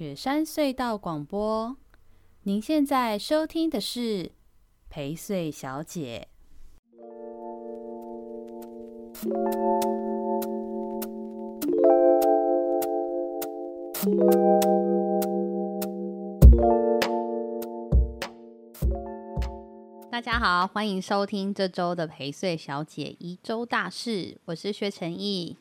雪山隧道广播，您现在收听的是陪睡小姐。大家好，欢迎收听这周的陪睡小姐一周大事，我是薛成义。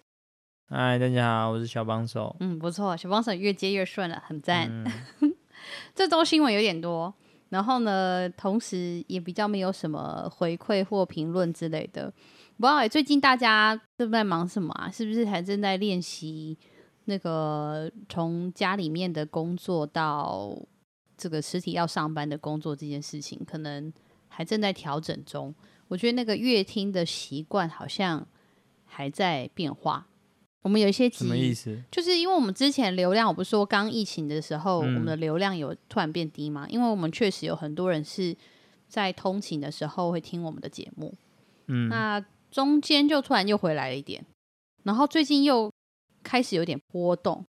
嗨，大家好，我是小帮手。嗯，不错，小帮手越接越顺了，很赞。嗯、这周新闻有点多，然后呢，同时也比较没有什么回馈或评论之类的。不知道最近大家都在忙什么啊？是不是还正在练习那个从家里面的工作到这个实体要上班的工作这件事情，可能还正在调整中。我觉得那个乐听的习惯好像还在变化。我们有一些什么意思？就是因为我们之前流量，我不是说刚疫情的时候，嗯、我们的流量有突然变低吗？因为我们确实有很多人是在通勤的时候会听我们的节目，嗯，那中间就突然又回来了一点，然后最近又开始有点波动，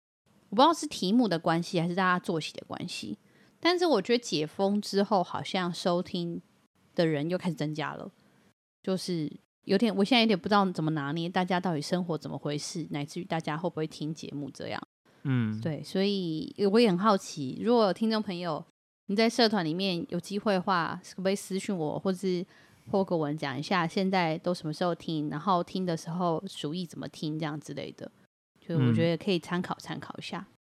我不知道是题目的关系还是大家作息的关系，但是我觉得解封之后，好像收听的人又开始增加了，就是。有点，我现在有点不知道怎么拿捏，大家到底生活怎么回事，乃至于大家会不会听节目这样。嗯，对，所以我也很好奇，如果有听众朋友你在社团里面有机会的话，可不可以私讯我，或是或给我讲一下现在都什么时候听，然后听的时候属意怎么听这样之类的，就我觉得可以参考参考一下。嗯、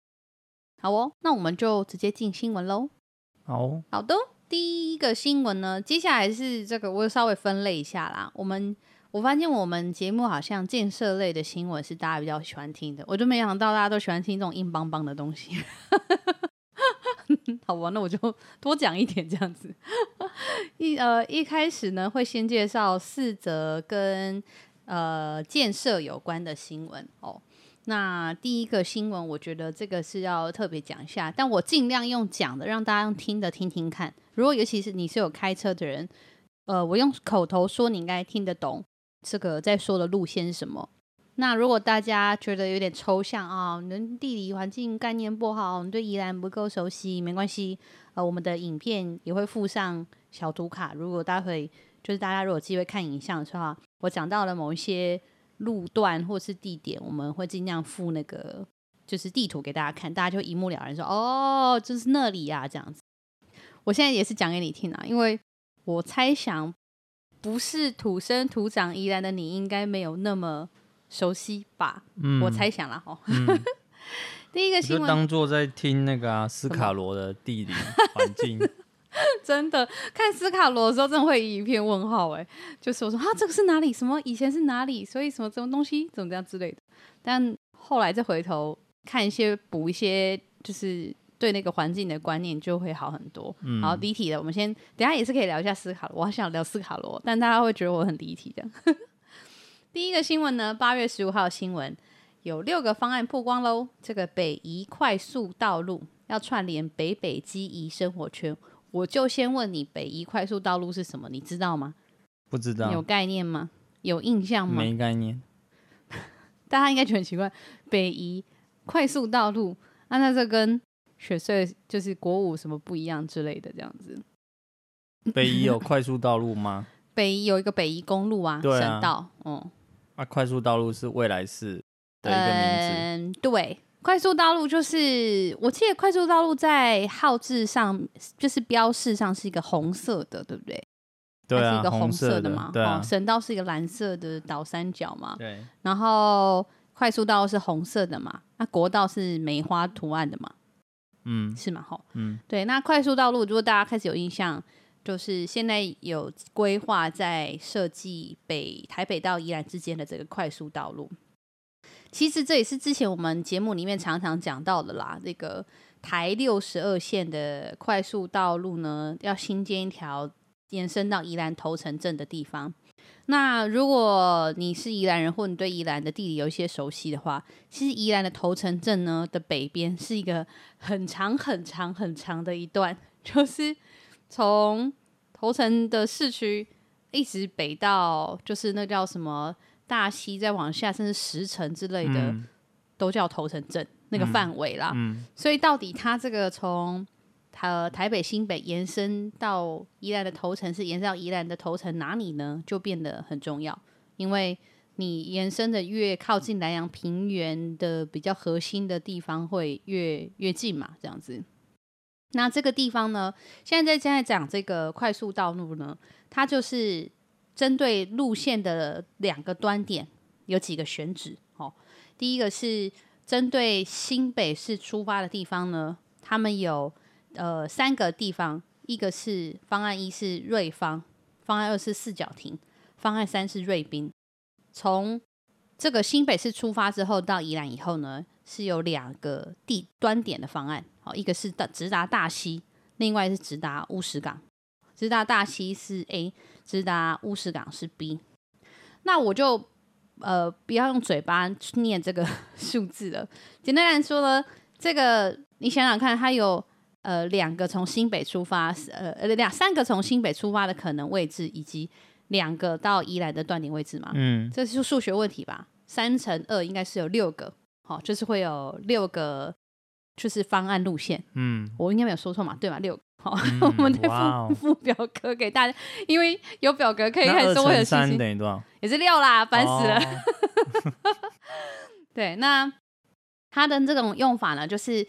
好哦，那我们就直接进新闻喽。好，好的，第一个新闻呢，接下来是这个，我稍微分类一下啦，我们。我发现我们节目好像建设类的新闻是大家比较喜欢听的，我就没想到大家都喜欢听这种硬邦邦的东西。好吧，那我就 多讲一点这样子。一呃一开始呢，会先介绍四则跟呃建设有关的新闻哦。那第一个新闻，我觉得这个是要特别讲一下，但我尽量用讲的，让大家用听的听听看。如果尤其是你是有开车的人，呃，我用口头说，你应该听得懂。这个在说的路线是什么？那如果大家觉得有点抽象啊，你地理环境概念不好，你对宜兰不够熟悉，没关系。呃，我们的影片也会附上小图卡。如果待会就是大家如果有机会看影像的话，我讲到了某一些路段或是地点，我们会尽量附那个就是地图给大家看，大家就一目了然说哦，就是那里呀，这样子。我现在也是讲给你听啊，因为我猜想。不是土生土长宜兰的你，应该没有那么熟悉吧？嗯，我猜想了哈。嗯、第一个新闻，就当做在听那个、啊、斯卡罗的地理环境。真的看斯卡罗的时候，真的会一片问号哎，就是我说啊，这个是哪里？什么以前是哪里？所以什么什么东西怎么这样之类的。但后来再回头看一些补一些，就是。对那个环境的观念就会好很多。嗯，好，离题的。我们先等下也是可以聊一下斯卡罗。我还想聊斯卡罗，但大家会觉得我很离题的。第一个新闻呢，八月十五号新闻有六个方案曝光喽。这个北宜快速道路要串联北北基宜生活圈，我就先问你，北宜快速道路是什么？你知道吗？不知道。有概念吗？有印象吗？没概念。大家应该觉得很奇怪，北宜快速道路，啊、那这跟雪隧就是国五什么不一样之类的这样子。北宜有 快速道路吗？北宜有一个北宜公路啊，对啊省道。嗯，啊，快速道路是未来市的一个名字。嗯，对，快速道路就是我记得快速道路在号志上就是标示上是一个红色的，对不对？对啊，是一个红色的嘛。对啊，哦，省道是一个蓝色的倒三角嘛。对。然后快速道路是红色的嘛？那国道是梅花图案的嘛？嗯，是吗？吼，嗯，对，那快速道路，如果大家开始有印象，就是现在有规划在设计北台北到宜兰之间的这个快速道路。其实这也是之前我们节目里面常常讲到的啦。这个台六十二线的快速道路呢，要新建一条延伸到宜兰头城镇的地方。那如果你是宜兰人，或你对宜兰的地理有一些熟悉的话，其实宜兰的头城镇呢的北边是一个很长、很长、很长的一段，就是从头城的市区一直北到，就是那叫什么大溪，再往下甚至石城之类的，嗯、都叫头城镇。那个范围啦。嗯，所以到底它这个从呃台北新北延伸到宜兰的头城，是延伸到宜兰的头城哪里呢？就变得很重要，因为你延伸的越靠近南洋平原的比较核心的地方，会越越近嘛，这样子。那这个地方呢，现在在现在讲这个快速道路呢，它就是针对路线的两个端点有几个选址哦。第一个是针对新北市出发的地方呢，他们有呃三个地方，一个是方案一是瑞芳，方案二是四角亭，方案三是瑞滨。从这个新北市出发之后到宜兰以后呢，是有两个地端点的方案。好，一个是到直达大溪，另外是直达乌石港。直达大溪是 A，直达乌石港是 B。那我就呃不要用嘴巴去念这个 数字了。简单来说呢，这个你想想看，它有呃两个从新北出发，呃呃两三个从新北出发的可能位置，以及两个到宜兰的断点位置嘛。嗯，这是数学问题吧？三乘二应该是有六个，好，就是会有六个。就是方案路线，嗯，我应该没有说错嘛，对吧？六个，好，嗯、我们再附、哦、附表格给大家，因为有表格可以看，所有的信息等于多少？也是六啦，烦死了。哦、对，那它的这种用法呢，就是。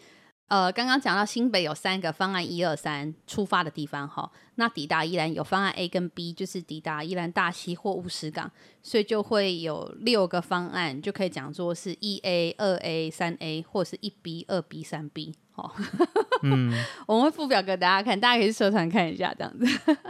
呃，刚刚讲到新北有三个方案，一二三出发的地方哈，那抵达宜兰有方案 A 跟 B，就是抵达宜兰大溪或乌石港，所以就会有六个方案，就可以讲作是一 A、二 A、三 A，或者是一 B、二 B、三 B。哦，嗯，我们会附表给大家看，大家可以去社团看一下这样子。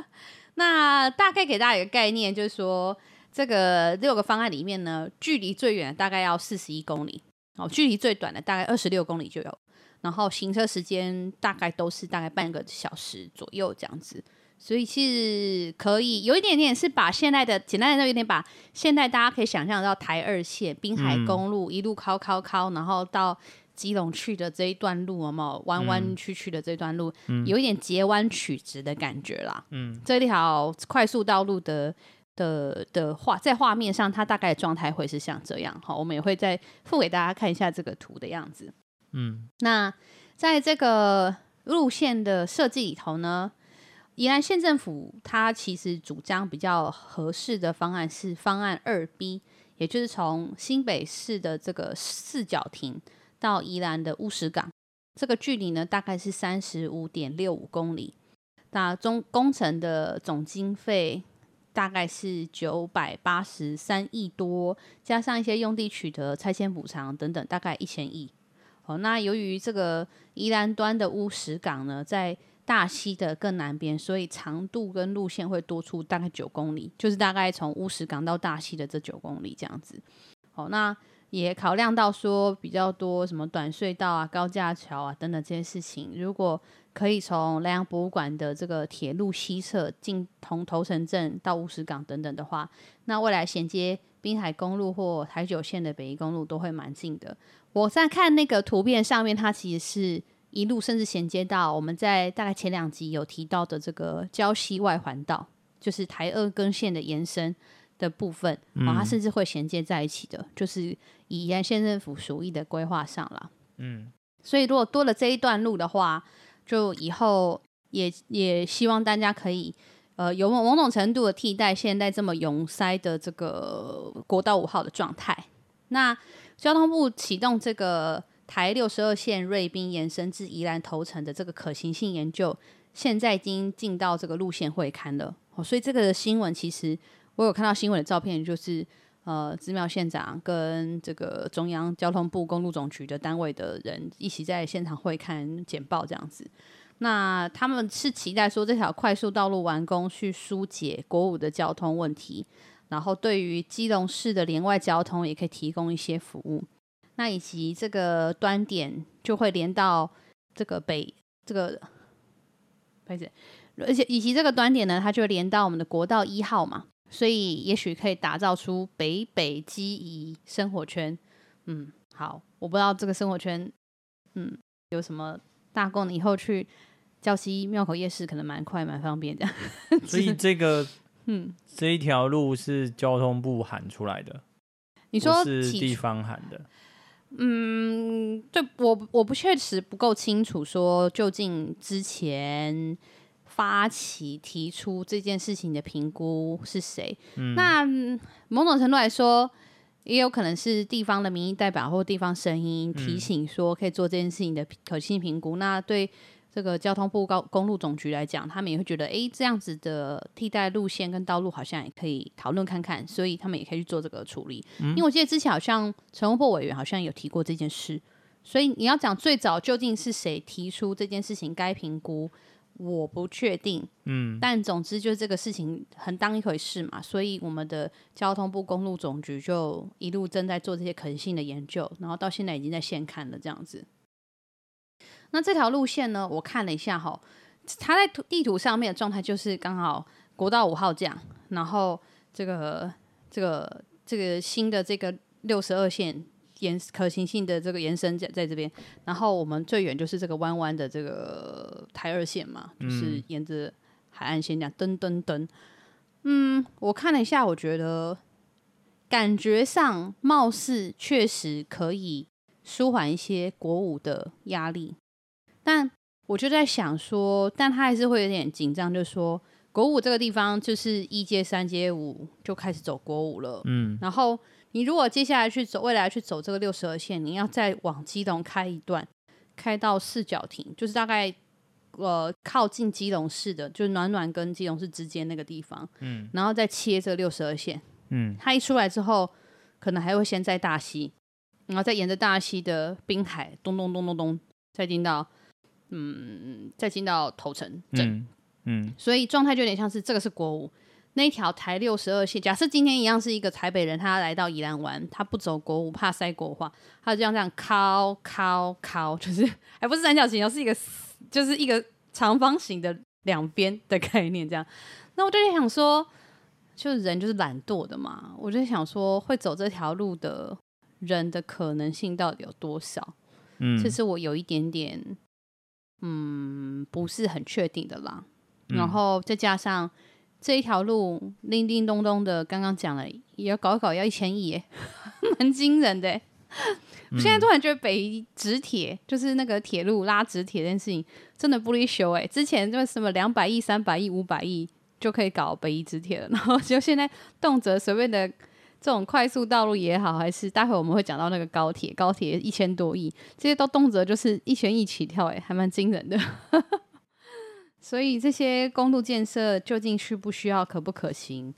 那大概给大家一个概念，就是说这个六个方案里面呢，距离最远的大概要四十一公里，哦，距离最短的大概二十六公里就有。然后行车时间大概都是大概半个小时左右这样子，所以其实可以有一点点是把现在的简单来说，有点把现在大家可以想象到台二线滨海公路一路靠靠靠，然后到基隆去的这一段路，有没有弯弯曲曲的这段路，有一点截弯曲直的感觉啦。嗯，这条快速道路的的的画在画面上，它大概的状态会是像这样。好，我们也会再附给大家看一下这个图的样子。嗯，那在这个路线的设计里头呢，宜兰县政府它其实主张比较合适的方案是方案二 B，也就是从新北市的这个四角亭到宜兰的乌石港，这个距离呢大概是三十五点六五公里，那中工程的总经费大概是九百八十三亿多，加上一些用地取得、拆迁补偿等等，大概一千亿。哦，那由于这个宜兰端的乌石港呢，在大溪的更南边，所以长度跟路线会多出大概九公里，就是大概从乌石港到大溪的这九公里这样子。好，那也考量到说比较多什么短隧道啊、高架桥啊等等这些事情，如果可以从兰阳博物馆的这个铁路西侧进从头城镇到乌石港等等的话，那未来衔接滨海公路或台九线的北宜公路都会蛮近的。我在看那个图片上面，它其实是一路甚至衔接到我们在大概前两集有提到的这个礁溪外环道，就是台二根线的延伸的部分，嗯、哦，它甚至会衔接在一起的，就是以沿县政府属意的规划上了。嗯，所以如果多了这一段路的话，就以后也也希望大家可以呃有某某种程度的替代现在这么拥塞的这个国道五号的状态。那交通部启动这个台六十二线瑞滨延伸至宜兰头城的这个可行性研究，现在已经进到这个路线会勘了。哦，所以这个新闻其实我有看到新闻的照片，就是呃，姿妙县长跟这个中央交通部公路总局的单位的人一起在现场会刊简报这样子。那他们是期待说这条快速道路完工，去疏解国五的交通问题。然后，对于基隆市的连外交通也可以提供一些服务。那以及这个端点就会连到这个北这个，而且而且以及这个端点呢，它就连到我们的国道一号嘛。所以也许可以打造出北北基宜生活圈。嗯，好，我不知道这个生活圈，嗯，有什么大功能，以后去礁溪庙口夜市可能蛮快蛮方便的。所以这个。嗯，这一条路是交通部喊出来的，你说是地方喊的。嗯，对我我不确实不够清楚，说究竟之前发起提出这件事情的评估是谁？嗯、那某种程度来说，也有可能是地方的民意代表或地方声音提醒说可以做这件事情的可信评估。嗯、那对。这个交通部高公路总局来讲，他们也会觉得，哎，这样子的替代路线跟道路好像也可以讨论看看，所以他们也可以去做这个处理。嗯、因为我记得之前好像陈务部委员好像有提过这件事，所以你要讲最早究竟是谁提出这件事情该评估，我不确定。嗯，但总之就是这个事情很当一回事嘛，所以我们的交通部公路总局就一路正在做这些可行性的研究，然后到现在已经在现看了这样子。那这条路线呢？我看了一下哈，它在地图上面的状态就是刚好国道五号这样，然后这个这个这个新的这个六十二线延可行性的这个延伸在在这边，然后我们最远就是这个弯弯的这个台二线嘛，就是沿着海岸线这样噔噔噔。嗯，我看了一下，我觉得感觉上貌似确实可以舒缓一些国五的压力。但我就在想说，但他还是会有点紧张，就说国五这个地方就是一阶三阶五就开始走国五了，嗯，然后你如果接下来去走，未来去走这个六十二线，你要再往基隆开一段，开到四角亭，就是大概呃靠近基隆市的，就是暖暖跟基隆市之间那个地方，嗯，然后再切这个六十二线，嗯，它一出来之后，可能还会先在大溪，然后再沿着大溪的滨海咚咚咚咚咚，再进到。嗯，再进到头城镇，嗯，嗯，所以状态就有点像是这个是国五那一条台六十二线。假设今天一样是一个台北人，他来到宜兰玩，他不走国五，怕塞国五，他就这样这样靠靠靠，就是还不是三角形，而是一个就是一个长方形的两边的概念这样。那我就在想说，就是人就是懒惰的嘛，我就在想说，会走这条路的人的可能性到底有多少？嗯，其实我有一点点。嗯，不是很确定的啦。嗯、然后再加上这一条路叮叮咚咚的，刚刚讲了也要搞一搞要一千亿，耶，蛮惊人的。我、嗯、现在突然觉得北宜直铁就是那个铁路拉直铁这件事情真的不离修哎。之前就什么两百亿、三百亿、五百亿就可以搞北宜直铁了，然后就现在动辄随便的。这种快速道路也好，还是待会我们会讲到那个高铁，高铁一千多亿，这些都动辄就是一千亿起跳，哎，还蛮惊人的。所以这些公路建设究竟需不需要，可不可行？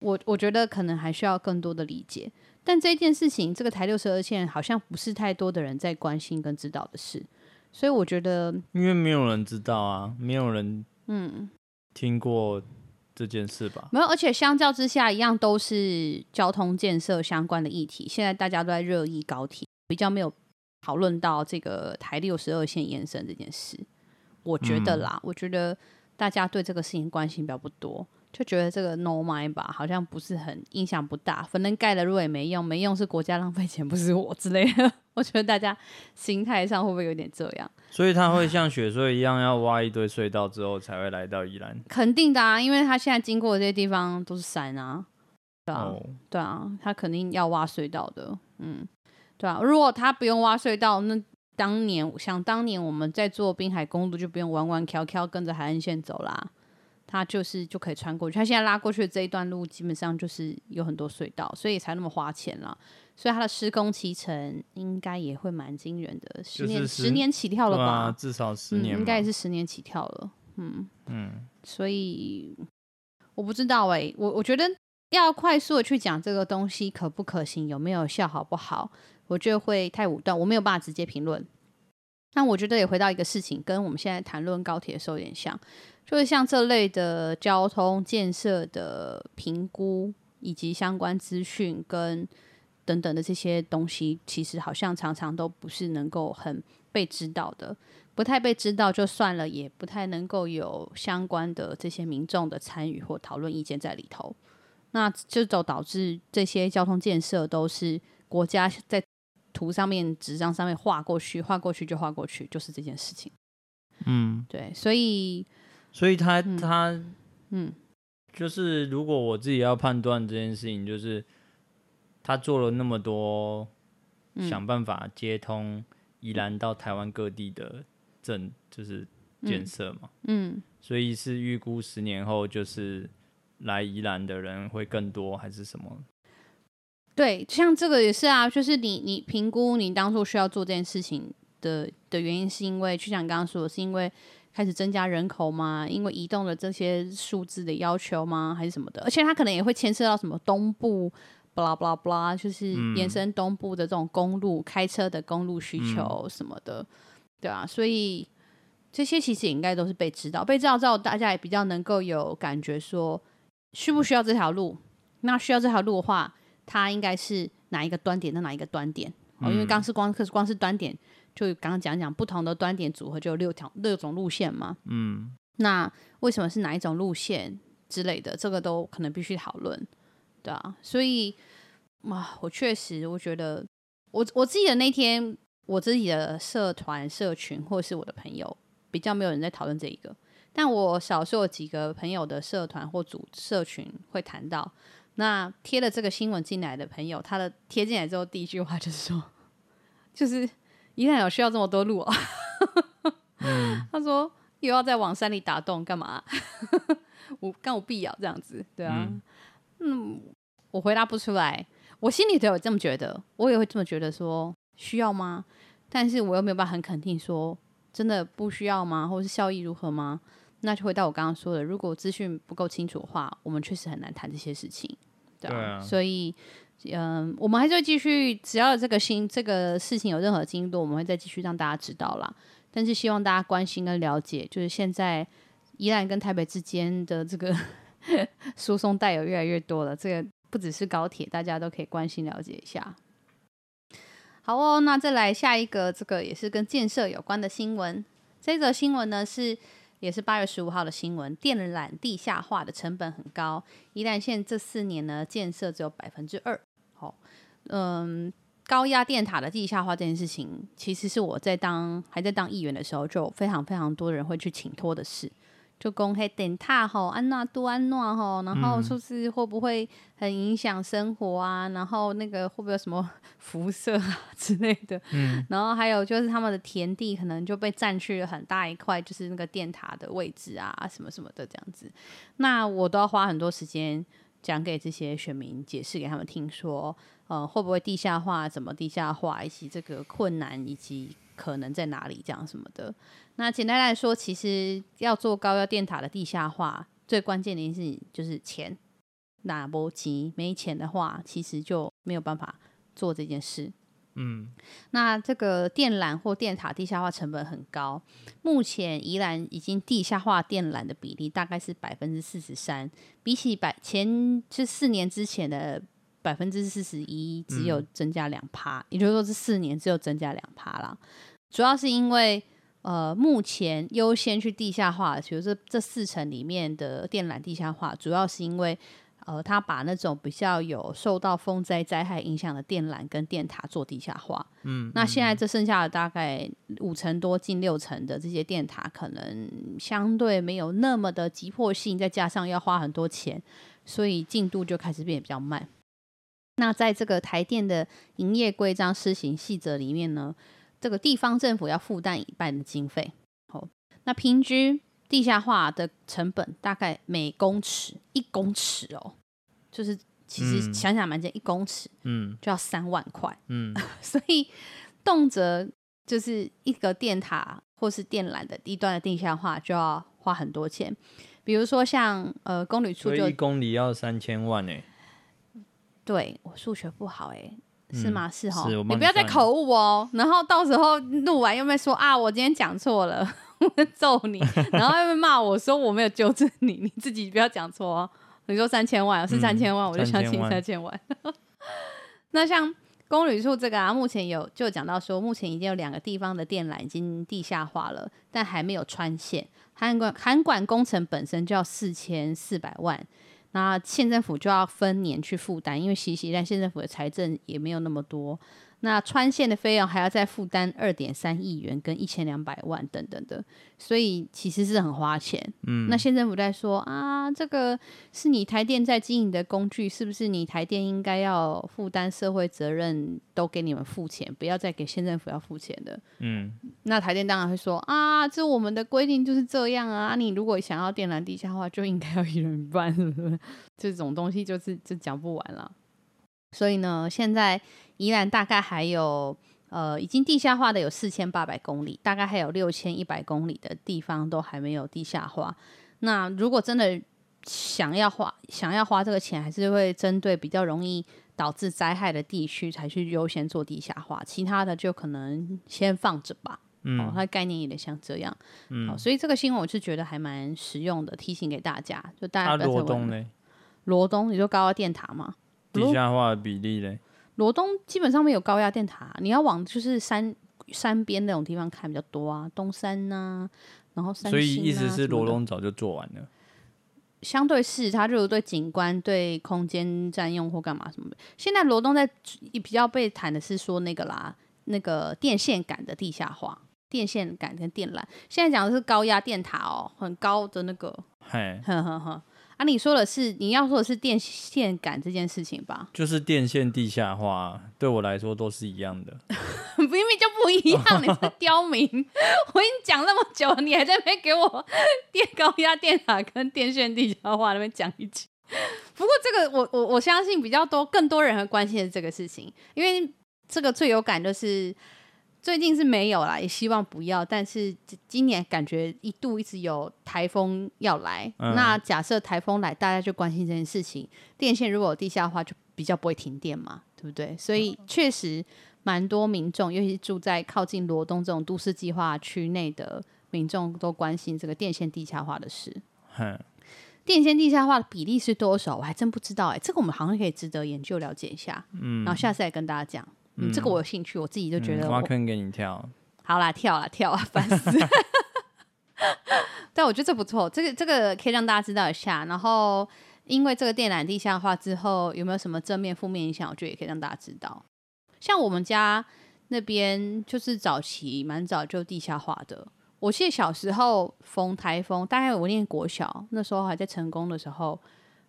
我我觉得可能还需要更多的理解。但这件事情，这个台六十二线好像不是太多的人在关心跟知道的事，所以我觉得，因为没有人知道啊，没有人嗯听过。这件事吧，没有，而且相较之下，一样都是交通建设相关的议题。现在大家都在热议高铁，比较没有讨论到这个台六十二线延伸这件事。我觉得啦，嗯、我觉得大家对这个事情关心比较不多。就觉得这个 no mind 吧，好像不是很影响不大，反正盖了路也没用，没用是国家浪费钱，不是我之类的。我觉得大家心态上会不会有点这样？所以他会像雪隧一样，要挖一堆隧道之后才会来到宜兰？肯定的啊，因为他现在经过的这些地方都是山啊，对啊，哦、对啊，他肯定要挖隧道的，嗯，对啊。如果他不用挖隧道，那当年想当年我们在做滨海公路，就不用弯弯翘翘跟着海岸线走啦。它就是就可以穿过去，它现在拉过去的这一段路基本上就是有很多隧道，所以才那么花钱啦。所以它的施工期程应该也会蛮惊人的，十年十,十年起跳了吧？啊、至少十年、嗯，应该也是十年起跳了。嗯嗯，所以我不知道哎、欸，我我觉得要快速的去讲这个东西可不可行，有没有效，好不好？我觉得会太武断，我没有办法直接评论。但我觉得也回到一个事情，跟我们现在谈论高铁的时候有点像。就是像这类的交通建设的评估，以及相关资讯跟等等的这些东西，其实好像常常都不是能够很被知道的，不太被知道就算了，也不太能够有相关的这些民众的参与或讨论意见在里头。那就都导致这些交通建设都是国家在图上面、纸张上面画过去，画过去就画过去，就是这件事情。嗯，对，所以。所以他他嗯，就是如果我自己要判断这件事情，就是他做了那么多想办法接通宜兰到台湾各地的政，就是建设嘛。嗯，嗯，所以是预估十年后就是来宜兰的人会更多，还是什么？对，像这个也是啊，就是你你评估你当初需要做这件事情的的原因，是因为就像你刚刚说的，是因为。开始增加人口吗？因为移动的这些数字的要求吗？还是什么的？而且它可能也会牵涉到什么东部，巴拉巴拉巴拉，就是延伸东部的这种公路、嗯、开车的公路需求什么的，嗯、对啊，所以这些其实也应该都是被知道，被知道之后，大家也比较能够有感觉说需不需要这条路？那需要这条路的话，它应该是哪一个端点到哪一个端点？哦，因为刚是光可是光是端点。就刚刚讲讲不同的端点组合，就有六条六种路线嘛。嗯，那为什么是哪一种路线之类的，这个都可能必须讨论，对啊。所以啊，我确实我觉得，我我自己的那天，我自己的社团社群或是我的朋友，比较没有人在讨论这一个。但我少数有几个朋友的社团或组社群会谈到，那贴了这个新闻进来的朋友，他的贴进来之后，第一句话就是说，就是。一旦有需要这么多路啊、哦？嗯、他说又要再往山里打洞干嘛？我干我必要这样子，对啊，嗯，嗯，我回答不出来，我心里都有这么觉得，我也会这么觉得，说需要吗？但是我又没有办法很肯定说真的不需要吗？或是效益如何吗？那就回到我刚刚说的，如果资讯不够清楚的话，我们确实很难谈这些事情，对啊，所以。嗯，我们还是会继续，只要这个新这个事情有任何进度，我们会再继续让大家知道啦。但是希望大家关心跟了解，就是现在宜兰跟台北之间的这个 输送带有越来越多了。这个不只是高铁，大家都可以关心了解一下。好哦，那再来下一个，这个也是跟建设有关的新闻。这则新闻呢是。也是八月十五号的新闻，电缆地下化的成本很高。宜兰线这四年呢，建设只有百分之二。好，嗯，高压电塔的地下化这件事情，其实是我在当还在当议员的时候，就非常非常多人会去请托的事。就公黑电塔吼，安娜都安娜吼，然后说是会不会很影响生活啊？然后那个会不会有什么辐射啊之类的？嗯，然后还有就是他们的田地可能就被占去了很大一块，就是那个电塔的位置啊，什么什么的这样子。那我都要花很多时间讲给这些选民解释给他们听，说呃会不会地下化，怎么地下化，以及这个困难以及可能在哪里，这样什么的。那简单来说，其实要做高压电塔的地下化，最关键的一件事就是钱。那不急，没钱的话，其实就没有办法做这件事。嗯，那这个电缆或电塔地下化成本很高。目前宜兰已经地下化电缆的比例大概是百分之四十三，比起百前这四年之前的百分之四十一，只有增加两趴。嗯、也就是说，这四年只有增加两趴啦。主要是因为。呃，目前优先去地下化，比如说这四层里面的电缆地下化，主要是因为呃，他把那种比较有受到风灾灾害影响的电缆跟电塔做地下化。嗯，那现在这剩下的大概五层多、近六层的这些电塔，可能相对没有那么的急迫性，再加上要花很多钱，所以进度就开始变得比较慢。那在这个台电的营业规章施行细则里面呢，这个地方政府要负担一半的经费，好，那平均地下化的成本大概每公尺一公尺哦，就是其实想想蛮简单，一公尺嗯。就要三万块，嗯，所以动辄就是一个电塔或是电缆的低端的地下化就要花很多钱，比如说像呃公里处就一公里要三千万呢，对我数学不好哎。是吗？是哈，你不要再口误哦。然后到时候录完又没说啊，我今天讲错了，我揍你。然后又没骂我说我没有纠正你，你自己不要讲错哦。你说三千万是三千万，我就相信三千万。那像公旅处这个啊，目前有就讲到说，目前已经有两个地方的电缆已经地下化了，但还没有穿线。涵管涵管工程本身就要四千四百万。那县政府就要分年去负担，因为西西但县政府的财政也没有那么多。那穿线的费用还要再负担二点三亿元跟一千两百万等等的，所以其实是很花钱。嗯，那县政府在说啊，这个是你台电在经营的工具，是不是你台电应该要负担社会责任，都给你们付钱，不要再给县政府要付钱的。嗯，那台电当然会说啊，这我们的规定就是这样啊，你如果想要电缆地下化，就应该要一人一半，是不是？这种东西就是就讲不完了。所以呢，现在。宜兰大概还有呃，已经地下化的有四千八百公里，大概还有六千一百公里的地方都还没有地下化。那如果真的想要花，想要花这个钱，还是会针对比较容易导致灾害的地区才去优先做地下化，其他的就可能先放着吧。嗯，哦，它的概念有点像这样。嗯，哦，所以这个新闻我是觉得还蛮实用的，提醒给大家。就大家罗东呢？罗东，你说高压电塔嘛？地下化的比例嘞？罗东基本上没有高压电塔，你要往就是山山边那种地方看比较多啊，东山呐、啊，然后山、啊、所以意思是罗东早就做完了。相对是它就是对景观、对空间占用或干嘛什么的。现在罗东在比较被谈的是说那个啦，那个电线杆的地下化，电线杆跟电缆。现在讲的是高压电塔哦，很高的那个，嘿，呵呵呵。啊，你说的是你要说的是电线杆这件事情吧？就是电线地下化，对我来说都是一样的。明明就不一样，你是刁民！我跟你讲那么久，你还在那边给我电高压电塔跟电线地下化那边讲一句。不过这个我我我相信比较多更多人会关心的是这个事情，因为这个最有感就是。最近是没有啦，也希望不要。但是今年感觉一度一直有台风要来，嗯、那假设台风来，大家就关心这件事情。电线如果有地下化，就比较不会停电嘛，对不对？所以确实蛮多民众，尤其是住在靠近罗东这种都市计划区内的民众，都关心这个电线地下化的事。嗯、电线地下化的比例是多少？我还真不知道哎、欸，这个我们好像可以值得研究了解一下。嗯，然后下次再跟大家讲。嗯，这个我有兴趣，我自己就觉得挖坑给你跳，好啦，跳啊跳啊，烦死！但我觉得这不错，这个这个可以让大家知道一下。然后，因为这个电缆地下化之后，有没有什么正面、负面影响？我觉得也可以让大家知道。像我们家那边，就是早期蛮早就地下化的。我记得小时候逢台风，大概我念国小那时候还在成功的时候，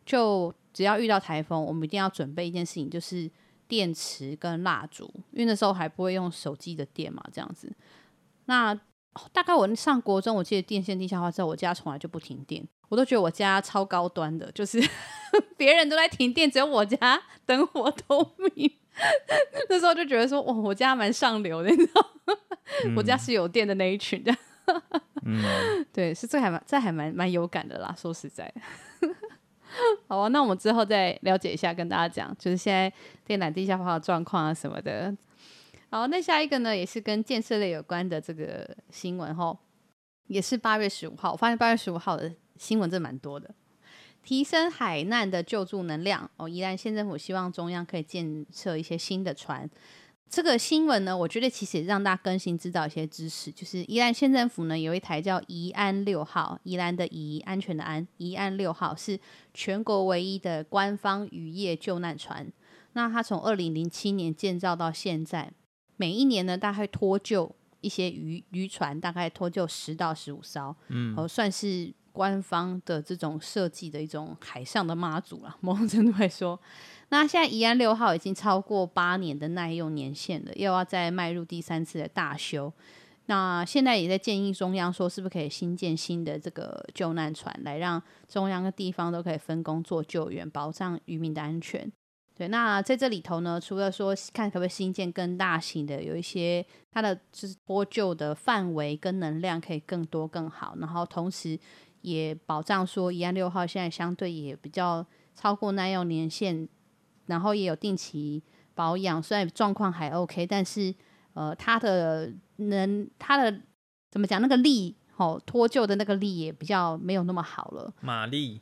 就只要遇到台风，我们一定要准备一件事情，就是。电池跟蜡烛，因为那时候还不会用手机的电嘛，这样子。那大概我上国中，我记得电线地下化之后，我家从来就不停电，我都觉得我家超高端的，就是 别人都在停电，只有我家灯火通明。那时候就觉得说，哇，我家蛮上流的，你知道我家是有电的那一群，这样。嗯，对，是这还蛮这还蛮蛮有感的啦，说实在。好啊，那我们之后再了解一下，跟大家讲，就是现在电缆地下化的状况啊什么的。好，那下一个呢，也是跟建设类有关的这个新闻吼，也是八月十五号。我发现八月十五号的新闻真蛮多的，提升海难的救助能量哦。宜兰县政府希望中央可以建设一些新的船。这个新闻呢，我觉得其实也让大家更新知道一些知识，就是宜兰县政府呢有一台叫宜安六号，宜兰的宜，安全的安，宜安六号是全国唯一的官方渔业救难船。那它从二零零七年建造到现在，每一年呢大概脱救一些渔渔船，大概脱救十到十五艘，嗯，哦，算是官方的这种设计的一种海上的妈祖了，某种程度来说。那现在宜安六号已经超过八年的耐用年限了，又要再迈入第三次的大修。那现在也在建议中央说，是不是可以新建新的这个救难船，来让中央跟地方都可以分工做救援，保障渔民的安全。对，那在这里头呢，除了说看可不可以新建更大型的，有一些它的就是脱救的范围跟能量可以更多更好，然后同时也保障说宜安六号现在相对也比较超过耐用年限。然后也有定期保养，虽然状况还 OK，但是呃，它的能，它的怎么讲？那个力，哦，脱臼的那个力也比较没有那么好了。马力，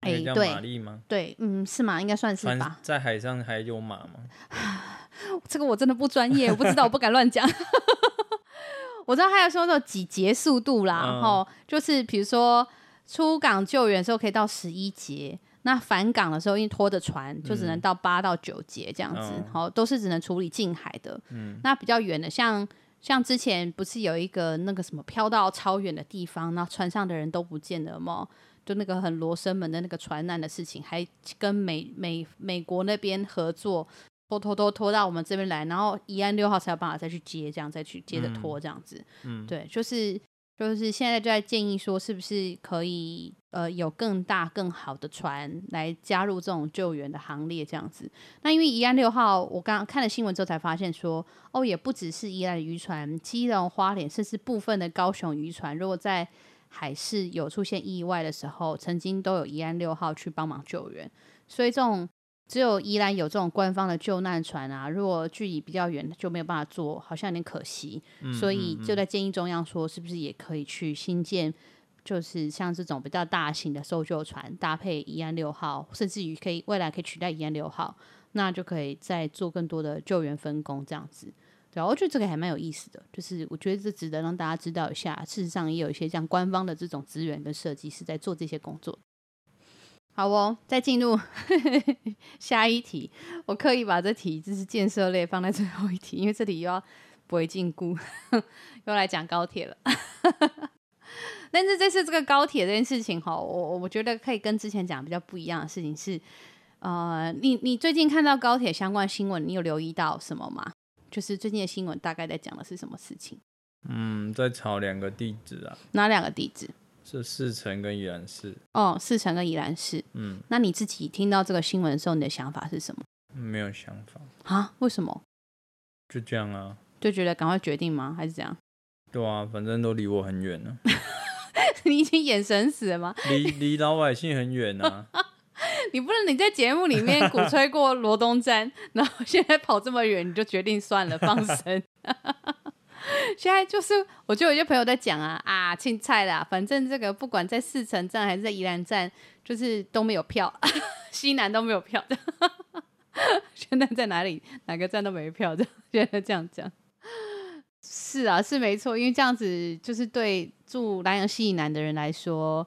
哎，对，马力吗？对，嗯，是吗？应该算是吧。在海上还有马吗？这个我真的不专业，我不知道，我不敢乱讲。我知道他要说那种几节速度啦，然后、嗯、就是比如说出港救援的时候可以到十一节。那返港的时候，因为拖着船，就只能到八到九节这样子，好、嗯哦，都是只能处理近海的。嗯，那比较远的，像像之前不是有一个那个什么飘到超远的地方，那船上的人都不见了吗？就那个很罗生门的那个船难的事情，还跟美美美国那边合作，拖拖拖拖到我们这边来，然后宜安六号才有办法再去接，这样再去接着拖这样子。嗯，对，就是。就是现在就在建议说，是不是可以呃有更大更好的船来加入这种救援的行列这样子？那因为宜安六号，我刚刚看了新闻之后才发现说，哦，也不只是宜兰渔船，基隆、花莲，甚至部分的高雄渔船，如果在海事有出现意外的时候，曾经都有宜安六号去帮忙救援，所以这种。只有宜兰有这种官方的救难船啊，如果距离比较远就没有办法做，好像有点可惜。嗯、所以就在建议中央说，是不是也可以去新建，就是像这种比较大型的搜救船，搭配一安六号，甚至于可以未来可以取代一安六号，那就可以再做更多的救援分工这样子。对，我觉得这个还蛮有意思的，就是我觉得这值得让大家知道一下。事实上，也有一些像官方的这种资源跟设计是在做这些工作。好哦，再进入 下一题。我刻意把这题就是建设类放在最后一题，因为这里又要不会禁锢，又来讲高铁了。但是这次这个高铁这件事情哈，我我觉得可以跟之前讲比较不一样的事情是，呃，你你最近看到高铁相关新闻，你有留意到什么吗？就是最近的新闻大概在讲的是什么事情？嗯，在炒两个地址啊。哪两个地址？是四城跟宜兰市哦，四城跟宜兰市。嗯，那你自己听到这个新闻的时候，你的想法是什么？没有想法啊？为什么？就这样啊？就觉得赶快决定吗？还是怎样？对啊，反正都离我很远了。你已经眼神死了吗？离离老百姓很远啊！你不能你在节目里面鼓吹过罗东站，然后现在跑这么远，你就决定算了，放生。现在就是，我就有一些朋友在讲啊啊，青菜啦，反正这个不管在四城站还是在宜兰站，就是都没有票，西南都没有票的。现在在哪里哪个站都没票的，现在这样讲。是啊，是没错，因为这样子就是对住南阳西以南的人来说，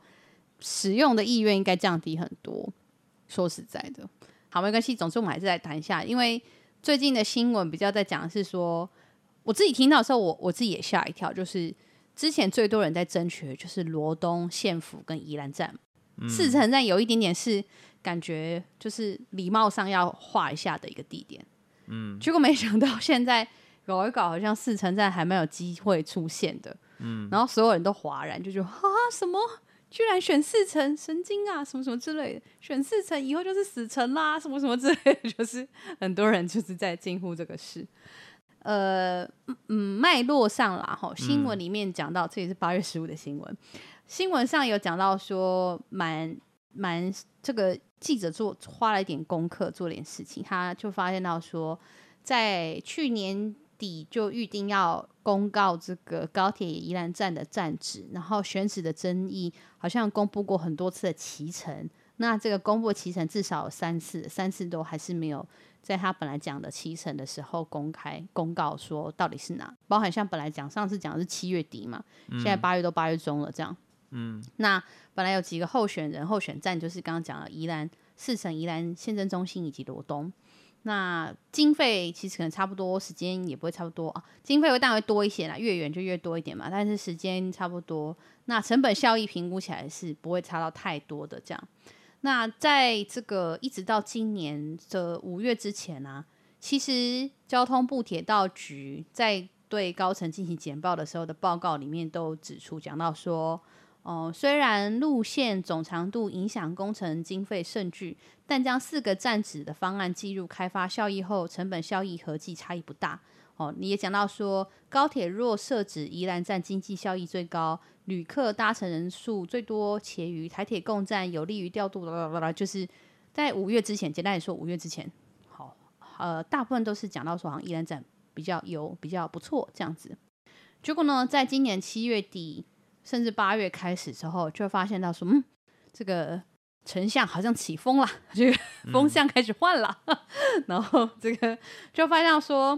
使用的意愿应该降低很多。说实在的，好，没关系，总之我们还是来谈一下，因为最近的新闻比较在讲的是说。我自己听到的时候，我我自己也吓一跳。就是之前最多人在争取，就是罗东县府跟宜兰站，嗯、四城站有一点点是感觉就是礼貌上要画一下的一个地点。嗯，结果没想到现在搞一搞，好像四城站还没有机会出现的。嗯，然后所有人都哗然，就觉得啊什么居然选四成，神经啊，什么什么之类的，选四成以后就是死城啦，什么什么之类的，就是很多人就是在惊呼这个事。呃，嗯，脉络上啦，哈，新闻里面讲到，嗯、这也是八月十五的新闻。新闻上有讲到说，蛮蛮这个记者做花了一点功课，做点事情，他就发现到说，在去年底就预定要公告这个高铁宜兰站的站址，然后选址的争议好像公布过很多次的期程，那这个公布的期程至少有三次，三次都还是没有。在他本来讲的期程的时候公开公告说到底是哪，包含像本来讲上次讲的是七月底嘛，现在八月都八月中了这样。嗯，那本来有几个候选人候选站就是刚刚讲的宜兰四城、宜兰县政中心以及罗东。那经费其实可能差不多，时间也不会差不多啊，经费会当然会多一些啦，越远就越多一点嘛，但是时间差不多，那成本效益评估起来是不会差到太多的这样。那在这个一直到今年的五月之前呢、啊，其实交通部铁道局在对高层进行简报的时候的报告里面都指出，讲到说，哦、虽然路线总长度影响工程经费甚巨，但将四个站址的方案计入开发效益后，成本效益合计差异不大。哦，你也讲到说，高铁若设置宜兰站，经济效益最高。旅客搭乘人数最多，且与台铁共站，有利于调度。就是在五月之前，简单来说，五月之前，好，呃，大部分都是讲到说，好像宜兰站比较优，比较不错这样子。结果呢，在今年七月底，甚至八月开始之后，就会发现到说，嗯，这个成像好像起风了，这个风向开始换了，嗯、然后这个就发现到说。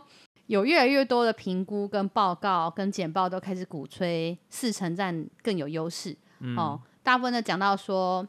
有越来越多的评估跟报告跟简报都开始鼓吹四城站更有优势。嗯、哦，大部分都讲到说，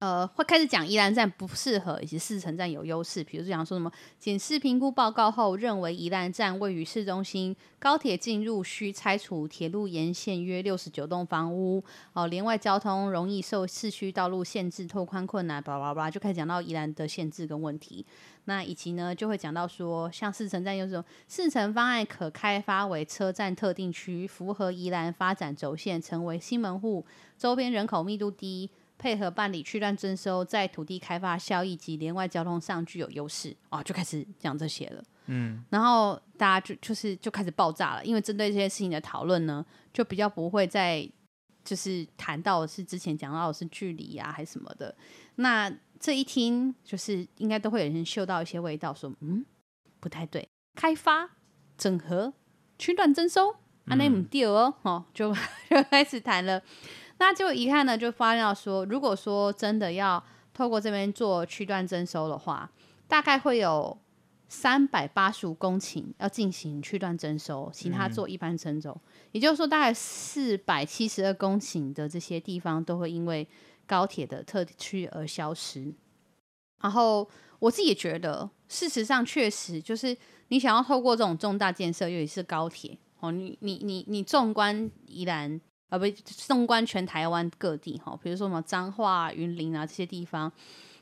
呃，会开始讲宜兰站不适合，以及四城站有优势。比如讲说什么，检视评估报告后认为宜兰站位于市中心，高铁进入需拆除铁路沿线约六十九栋房屋，哦，连外交通容易受市区道路限制拓宽困难，叭叭叭，就开始讲到宜兰的限制跟问题。那以及呢，就会讲到说，像四城站有这种四城方案可开发为车站特定区，符合宜兰发展轴线，成为新门户，周边人口密度低。配合办理区段征收，在土地开发效益及连外交通上具有优势哦，就开始讲这些了。嗯，然后大家就就是就开始爆炸了，因为针对这些事情的讨论呢，就比较不会再就是谈到是之前讲到的是距离啊还是什么的。那这一听就是应该都会有人嗅到一些味道，说嗯不太对，开发整合区段征收，啊那唔对哦，哦就 就开始谈了。那就一看呢，就发现说，如果说真的要透过这边做区段征收的话，大概会有三百八十五公顷要进行区段征收，其他做一般征收。嗯、也就是说，大概四百七十二公顷的这些地方都会因为高铁的特区而消失。然后我自己也觉得，事实上确实就是你想要透过这种重大建设，尤其是高铁哦，你你你你纵观宜兰。啊，不，纵观全台湾各地哈，比如说什么彰化、云林啊这些地方，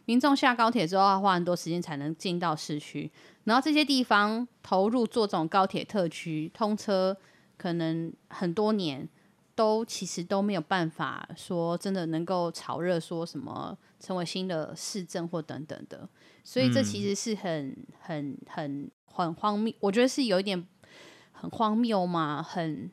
民众下高铁之后要花很多时间才能进到市区，然后这些地方投入做这种高铁特区通车，可能很多年都其实都没有办法说真的能够炒热，说什么成为新的市政或等等的，所以这其实是很很很很荒谬，我觉得是有一点很荒谬嘛，很。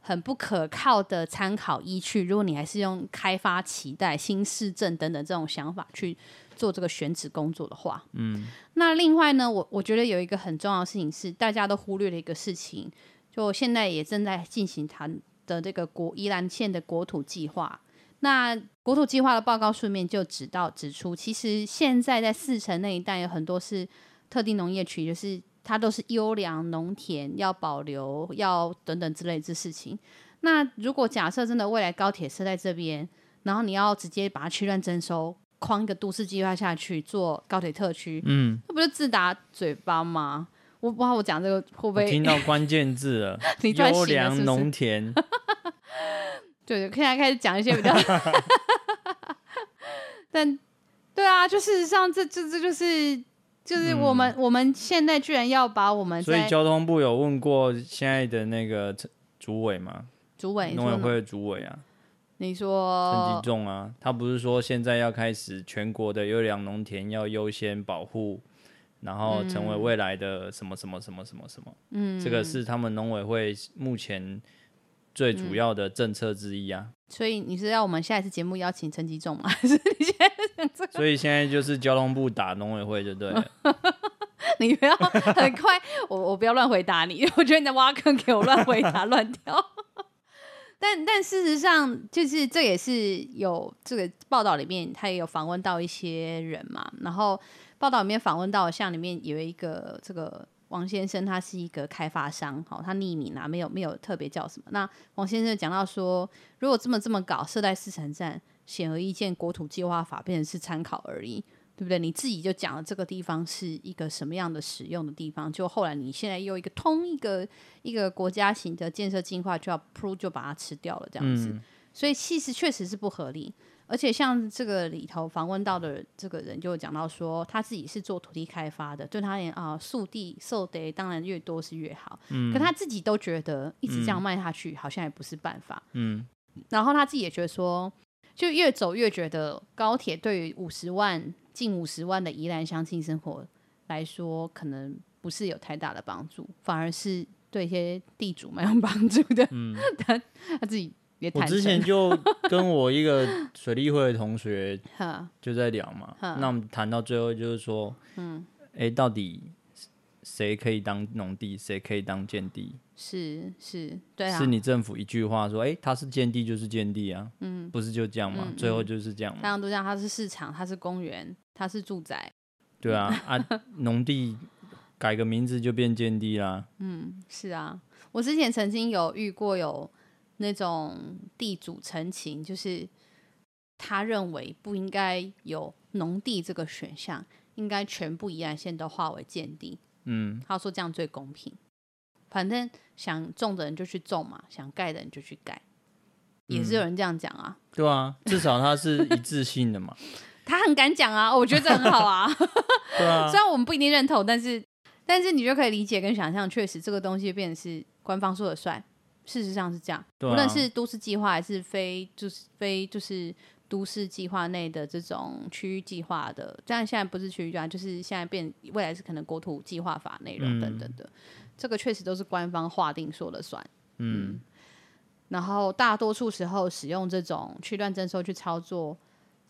很不可靠的参考依据。如果你还是用开发期待、新市政等等这种想法去做这个选址工作的话，嗯，那另外呢，我我觉得有一个很重要的事情是大家都忽略的一个事情，就现在也正在进行谈的这个国宜兰县的国土计划。那国土计划的报告书面就指到指出，其实现在在四城那一带有很多是特定农业区，就是。它都是优良农田，要保留，要等等之类的事情。那如果假设真的未来高铁设在这边，然后你要直接把它区段征收，框一个都市计划下去做高铁特区，嗯，那不是自打嘴巴吗？我不知道我讲这个会不会听到关键字了？优良农田，对 对，现在开始讲一些比较，但对啊，就事实上这这这就是。就是我们、嗯、我们现在居然要把我们，所以交通部有问过现在的那个主委吗？主委，农委会的主委啊？你说陈吉仲啊？他不是说现在要开始全国的优良农田要优先保护，然后成为未来的什么什么什么什么什么？嗯，这个是他们农委会目前最主要的政策之一啊。嗯、所以你是要我们下一次节目邀请陈吉仲吗？还是你现在？所以现在就是交通部打农委会就对了。你不要很快，我我不要乱回答你，我觉得你在挖坑给我乱回答乱跳。但但事实上，就是这也是有这个报道里面，他也有访问到一些人嘛。然后报道里面访问到，像里面有一个这个王先生，他是一个开发商，好，他匿名啊，没有没有特别叫什么。那王先生讲到说，如果这么这么搞，设在四城站。显而易见，国土计划法变成是参考而已，对不对？你自己就讲了这个地方是一个什么样的使用的地方，就后来你现在又一个通一个一个国家型的建设计划就要 prove 就把它吃掉了，这样子。嗯、所以其实确实是不合理。而且像这个里头访问到的这个人就讲到说，他自己是做土地开发的，对他而言啊，速地受得当然越多是越好。嗯。可他自己都觉得一直这样卖下去好像也不是办法。嗯。然后他自己也觉得说。就越走越觉得高铁对于五十万近五十万的宜兰乡亲生活来说，可能不是有太大的帮助，反而是对一些地主蛮有帮助的。嗯，他他自己也。我之前就 跟我一个水利会的同学 就在聊嘛，那我们谈到最后就是说，嗯，哎、欸，到底谁可以当农地，谁可以当建地？是是，对啊，是你政府一句话说，哎、欸，它是建地就是建地啊，嗯，不是就这样吗？嗯、最后就是这样。嘛，大家都这样，它是市场，它是公园，它是住宅，对啊，啊，农地改个名字就变建地啦，嗯，是啊，我之前曾经有遇过有那种地主陈情，就是他认为不应该有农地这个选项，应该全部宜兰县都划为建地。嗯，他说这样最公平，反正想种的人就去种嘛，想盖的人就去盖，也是有人这样讲啊。对啊，至少他是一致性的嘛。他很敢讲啊，我觉得这很好啊。对啊，虽然我们不一定认同，但是但是你就可以理解跟想象，确实这个东西变成是官方说了算。事实上是这样，无论是都市计划还是非就是非就是都市计划内的这种区域计划的，这样现在不是区域计划，就是现在变未来是可能国土计划法内容等等的，嗯、这个确实都是官方划定说了算。嗯，嗯，然后大多数时候使用这种区段征收去操作，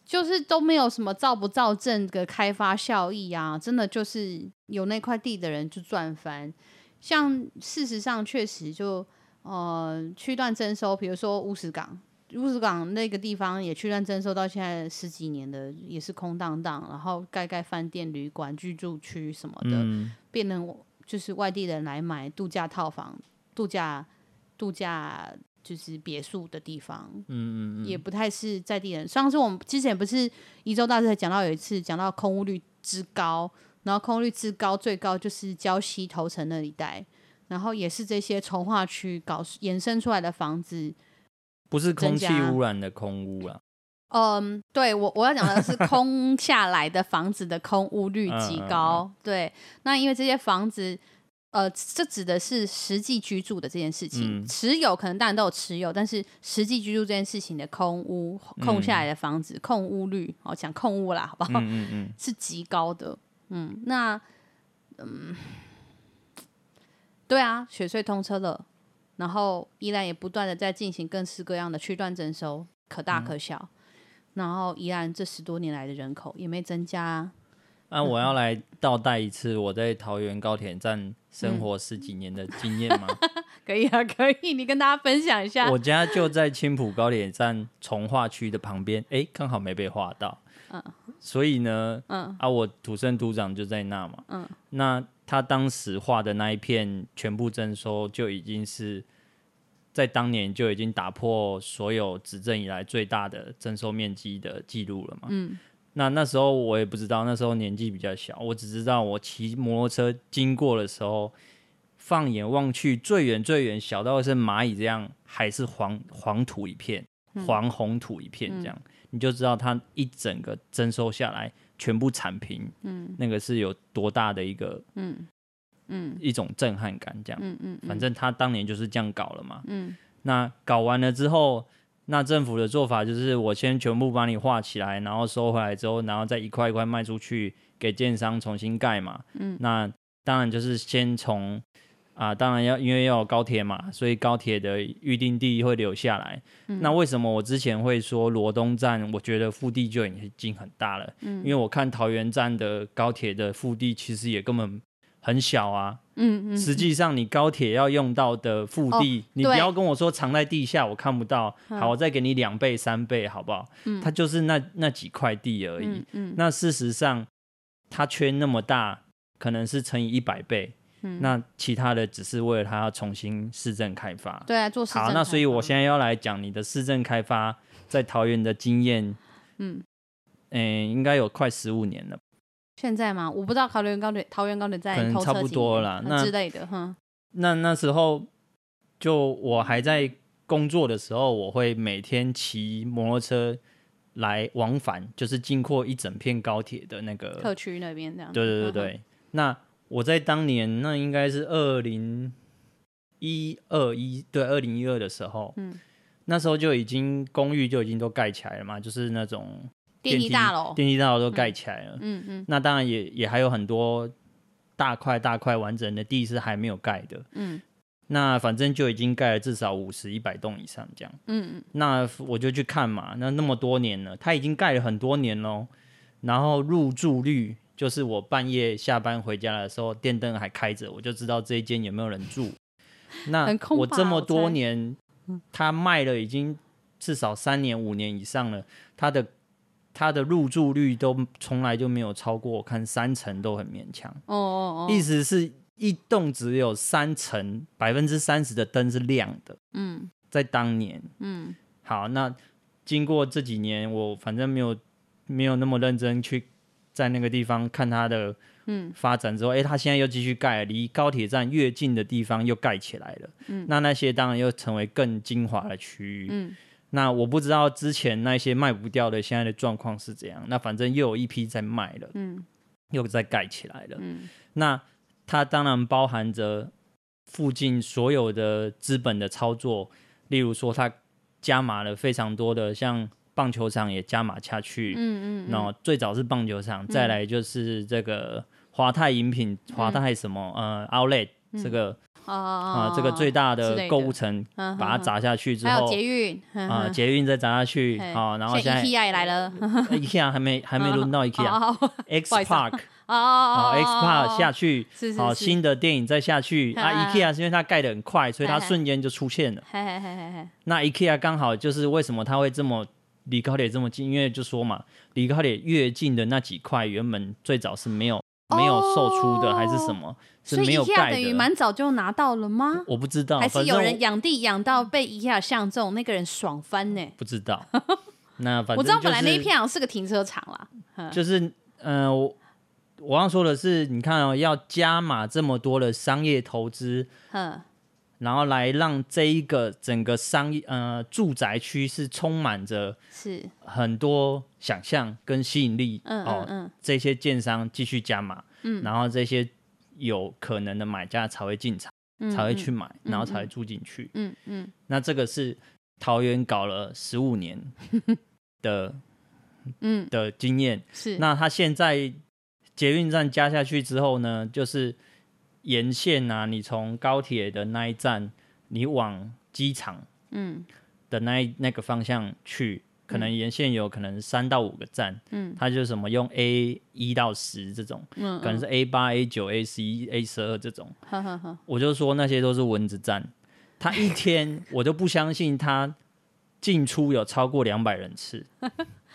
就是都没有什么造不造证的开发效益啊，真的就是有那块地的人就赚翻。像事实上确实就。呃，区段征收，比如说乌石港，乌石港那个地方也区段征收到现在十几年的，也是空荡荡，然后盖盖饭店、旅馆、居住区什么的，嗯、变成就是外地人来买度假套房、度假度假就是别墅的地方，嗯嗯嗯，也不太是在地人。上次我们之前不是宜周大师讲到有一次讲到空屋率之高，然后空屋率之高最高就是礁溪头城那一带。然后也是这些从化区搞衍生出来的房子，不是空气污染的空污啊。嗯，对我我要讲的是空下来的房子的空屋率极高。对，那因为这些房子，呃，这指的是实际居住的这件事情。嗯、持有可能大家都有持有，但是实际居住这件事情的空屋空下来的房子、嗯、空屋率，我讲空屋啦，好不好？嗯嗯嗯，是极高的。嗯，那嗯。对啊，雪隧通车了，然后宜兰也不断的在进行各式各样的区段征收，可大可小。嗯、然后宜兰这十多年来的人口也没增加、啊。那、啊、我要来倒带一次我在桃园高铁站生活十几年的经验吗？嗯、可以啊，可以，你跟大家分享一下。我家就在青浦高铁站从化区的旁边，哎，刚好没被划到。嗯，所以呢，嗯啊，我土生土长就在那嘛，嗯，那。他当时画的那一片全部征收，就已经是在当年就已经打破所有执政以来最大的征收面积的记录了嘛。嗯，那那时候我也不知道，那时候年纪比较小，我只知道我骑摩托车经过的时候，放眼望去，最远最远，小到是蚂蚁这样，还是黄黄土一片，黄红土一片这样，嗯、你就知道它一整个征收下来。全部铲平，嗯，那个是有多大的一个，嗯。嗯，一种震撼感，这样，嗯嗯，反正他当年就是这样搞了嘛，嗯，那搞完了之后，那政府的做法就是我先全部把你画起来，然后收回来之后，然后再一块一块卖出去给建商重新盖嘛，嗯，那当然就是先从。啊，当然要，因为要有高铁嘛，所以高铁的预定地会留下来。嗯、那为什么我之前会说罗东站，我觉得腹地就已经很大了？嗯，因为我看桃园站的高铁的腹地其实也根本很小啊。嗯嗯。实际上，你高铁要用到的腹地，哦、你不要跟我说藏在地下，我看不到。好，我再给你两倍、三倍，好不好？嗯。它就是那那几块地而已。嗯。嗯，那事实上，它圈那么大，可能是乘以一百倍。嗯、那其他的只是为了他要重新市政开发，对啊，做市政。好，那所以我现在要来讲你的市政开发在桃园的经验，嗯，应该有快十五年了。现在吗？我不知道桃园高铁，桃园高铁在可能差不多了，那之类的，哈。那那时候就我还在工作的时候，我会每天骑摩托车来往返，就是经过一整片高铁的那个特区那边这样。对对对对，嗯、那。我在当年，那应该是二零一二一，对，二零一二的时候，嗯，那时候就已经公寓就已经都盖起来了嘛，就是那种电梯大楼，电梯大楼都盖起来了，嗯嗯，嗯，那当然也也还有很多大块大块完整的地是还没有盖的，嗯，那反正就已经盖了至少五十一百栋以上这样，嗯嗯，那我就去看嘛，那那么多年了，它已经盖了很多年喽，然后入住率。就是我半夜下班回家的时候，电灯还开着，我就知道这一间有没有人住。那我这么多年，他卖了已经至少三年五年以上了，他的他的入住率都从来就没有超过，我看三成都很勉强。哦哦哦，意思是一栋只有三成百分之三十的灯是亮的。嗯，在当年，嗯，好，那经过这几年，我反正没有没有那么认真去在那个地方看它的嗯发展之后，哎、嗯，它现在又继续盖，离高铁站越近的地方又盖起来了。嗯，那那些当然又成为更精华的区域。嗯，那我不知道之前那些卖不掉的现在的状况是怎样。那反正又有一批在卖了。嗯，又在盖起来了。嗯，那它当然包含着附近所有的资本的操作，例如说它。加码了非常多的，像棒球场也加码下去，嗯嗯，然后最早是棒球场，嗯、再来就是这个华泰饮品，华、嗯、泰什么呃，Outlet、嗯、这个啊啊、呃、这个最大的购物城，把它砸下去之后，还有捷运。啊，捷运再砸下去，好，然后现在 IKEA 也来了，IKEA 还没还没轮到 IKEA，X Park。哦哦 X Park 下去，好，新的电影再下去。啊，IKEA 是因为它盖的很快，所以它瞬间就出现了。那 IKEA 刚好就是为什么它会这么离高铁这么近？因为就说嘛，离高铁越近的那几块，原本最早是没有没有售出的，还是什么？是没有等于蛮早就拿到了吗？我不知道，还是有人养地养到被 IKEA 相中，那个人爽翻呢？不知道。那反正我知道本来那一片好像是个停车场啦。就是嗯，我。我要说的是，你看哦，要加码这么多的商业投资，呵然后来让这一个整个商业呃住宅区是充满着是。很多想象跟吸引力，嗯嗯嗯。哦，这些建商继续加码，嗯，然后这些有可能的买家才会进场，才会去买，然后才会住进去，嗯嗯，嗯，那这个是桃园搞了十五年的，嗯。的经验，是，那他现在。捷运站加下去之后呢，就是沿线啊，你从高铁的那一站，你往机场嗯。的那一那个方向去，可能沿线有可能三到五个站，嗯，它就是什么用 A 一到十这种，嗯，可能是 A 八、A 九、A 十一、A 十二这种，呵呵呵，我就说那些都是蚊子站，他一天我就不相信他进出有超过两百人次。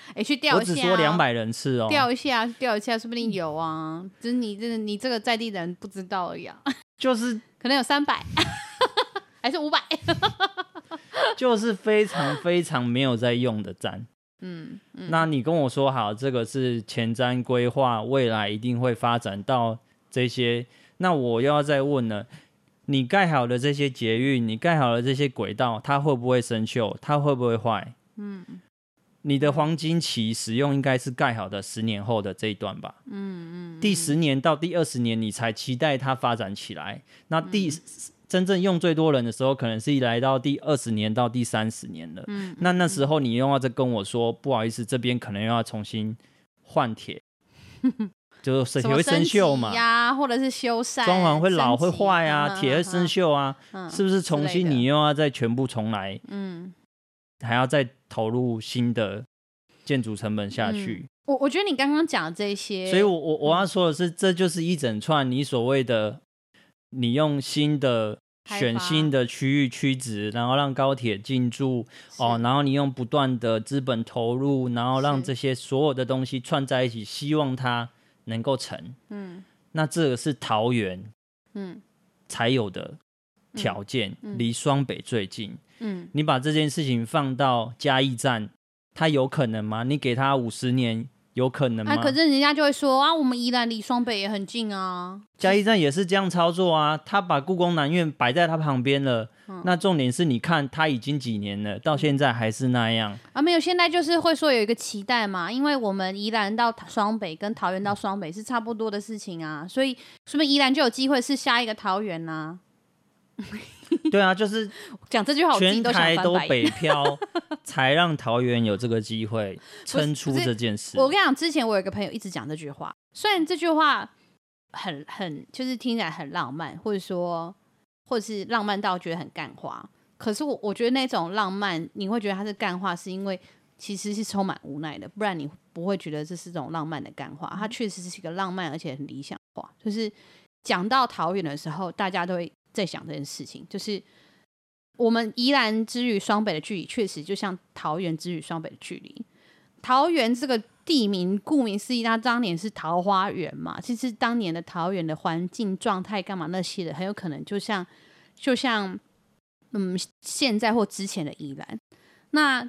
哎、欸，去调一下、喔。我只说两百人次哦、喔。调一下，调一下，说不定有啊。只是你这个，你这个在地人不知道而已啊。就是可能有三百，还是五百。就是非常非常没有在用的站。嗯。嗯，那你跟我说好，这个是前瞻规划，未来一定会发展到这些。那我又要再问了，你盖好的这些捷运，你盖好的这些轨道，它会不会生锈？它会不会坏？嗯。你的黄金期使用应该是盖好的十年后的这一段吧？嗯嗯。第十年到第二十年，你才期待它发展起来。那第真正用最多人的时候，可能是来到第二十年到第三十年了。嗯。那那时候你又要再跟我说，不好意思，这边可能又要重新换铁，就是铁会生锈嘛？呀，或者是修缮，装潢会老会坏啊，铁会生锈啊，是不是重新你又要再全部重来？嗯。还要再投入新的建筑成本下去。嗯、我我觉得你刚刚讲的这些，所以我我我要说的是，嗯、这就是一整串你所谓的，你用新的选新的区域区址，然后让高铁进驻哦，然后你用不断的资本投入，然后让这些所有的东西串在一起，希望它能够成。嗯，那这个是桃园嗯才有的条件，离、嗯、双北最近。嗯，你把这件事情放到嘉义站，他有可能吗？你给他五十年，有可能吗？啊，可是人家就会说啊，我们宜兰离双北也很近啊。嘉义站也是这样操作啊，他把故宫南院摆在他旁边了。嗯、那重点是，你看他已经几年了，到现在还是那样啊？没有，现在就是会说有一个期待嘛，因为我们宜兰到双北跟桃园到双北是差不多的事情啊，所以说不定宜兰就有机会是下一个桃园呐、啊。对啊，就是讲这句话，全台都北漂，才让桃园有这个机会撑出这件事。我跟你讲，之前我有一个朋友一直讲这句话，虽然这句话很很就是听起来很浪漫，或者说或者是浪漫到觉得很干话，可是我我觉得那种浪漫，你会觉得它是干话，是因为其实是充满无奈的，不然你不会觉得这是种浪漫的干话。它确实是一个浪漫而且很理想化，就是讲到桃园的时候，大家都会。在想这件事情，就是我们宜兰之于双北的距离，确实就像桃园之于双北的距离。桃园这个地名，顾名思义，它当年是桃花源嘛。其实当年的桃园的环境状态，干嘛那些的，很有可能就像就像嗯，现在或之前的宜兰。那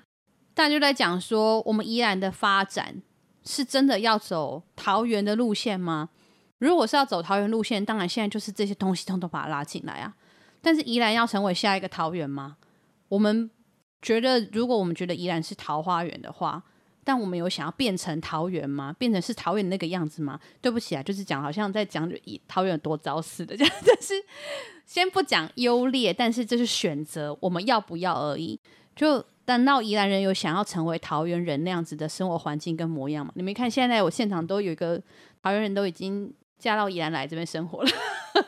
大家就在讲说，我们宜兰的发展是真的要走桃园的路线吗？如果是要走桃园路线，当然现在就是这些东西通通把它拉进来啊。但是宜兰要成为下一个桃园吗？我们觉得，如果我们觉得宜兰是桃花源的话，但我们有想要变成桃园吗？变成是桃园那个样子吗？对不起啊，就是讲好像在讲桃园有多糟似的，这样。但是先不讲优劣，但是这是选择我们要不要而已。就难道宜兰人有想要成为桃园人那样子的生活环境跟模样吗？你没看现在我现场都有一个桃园人都已经嫁到宜兰来这边生活了，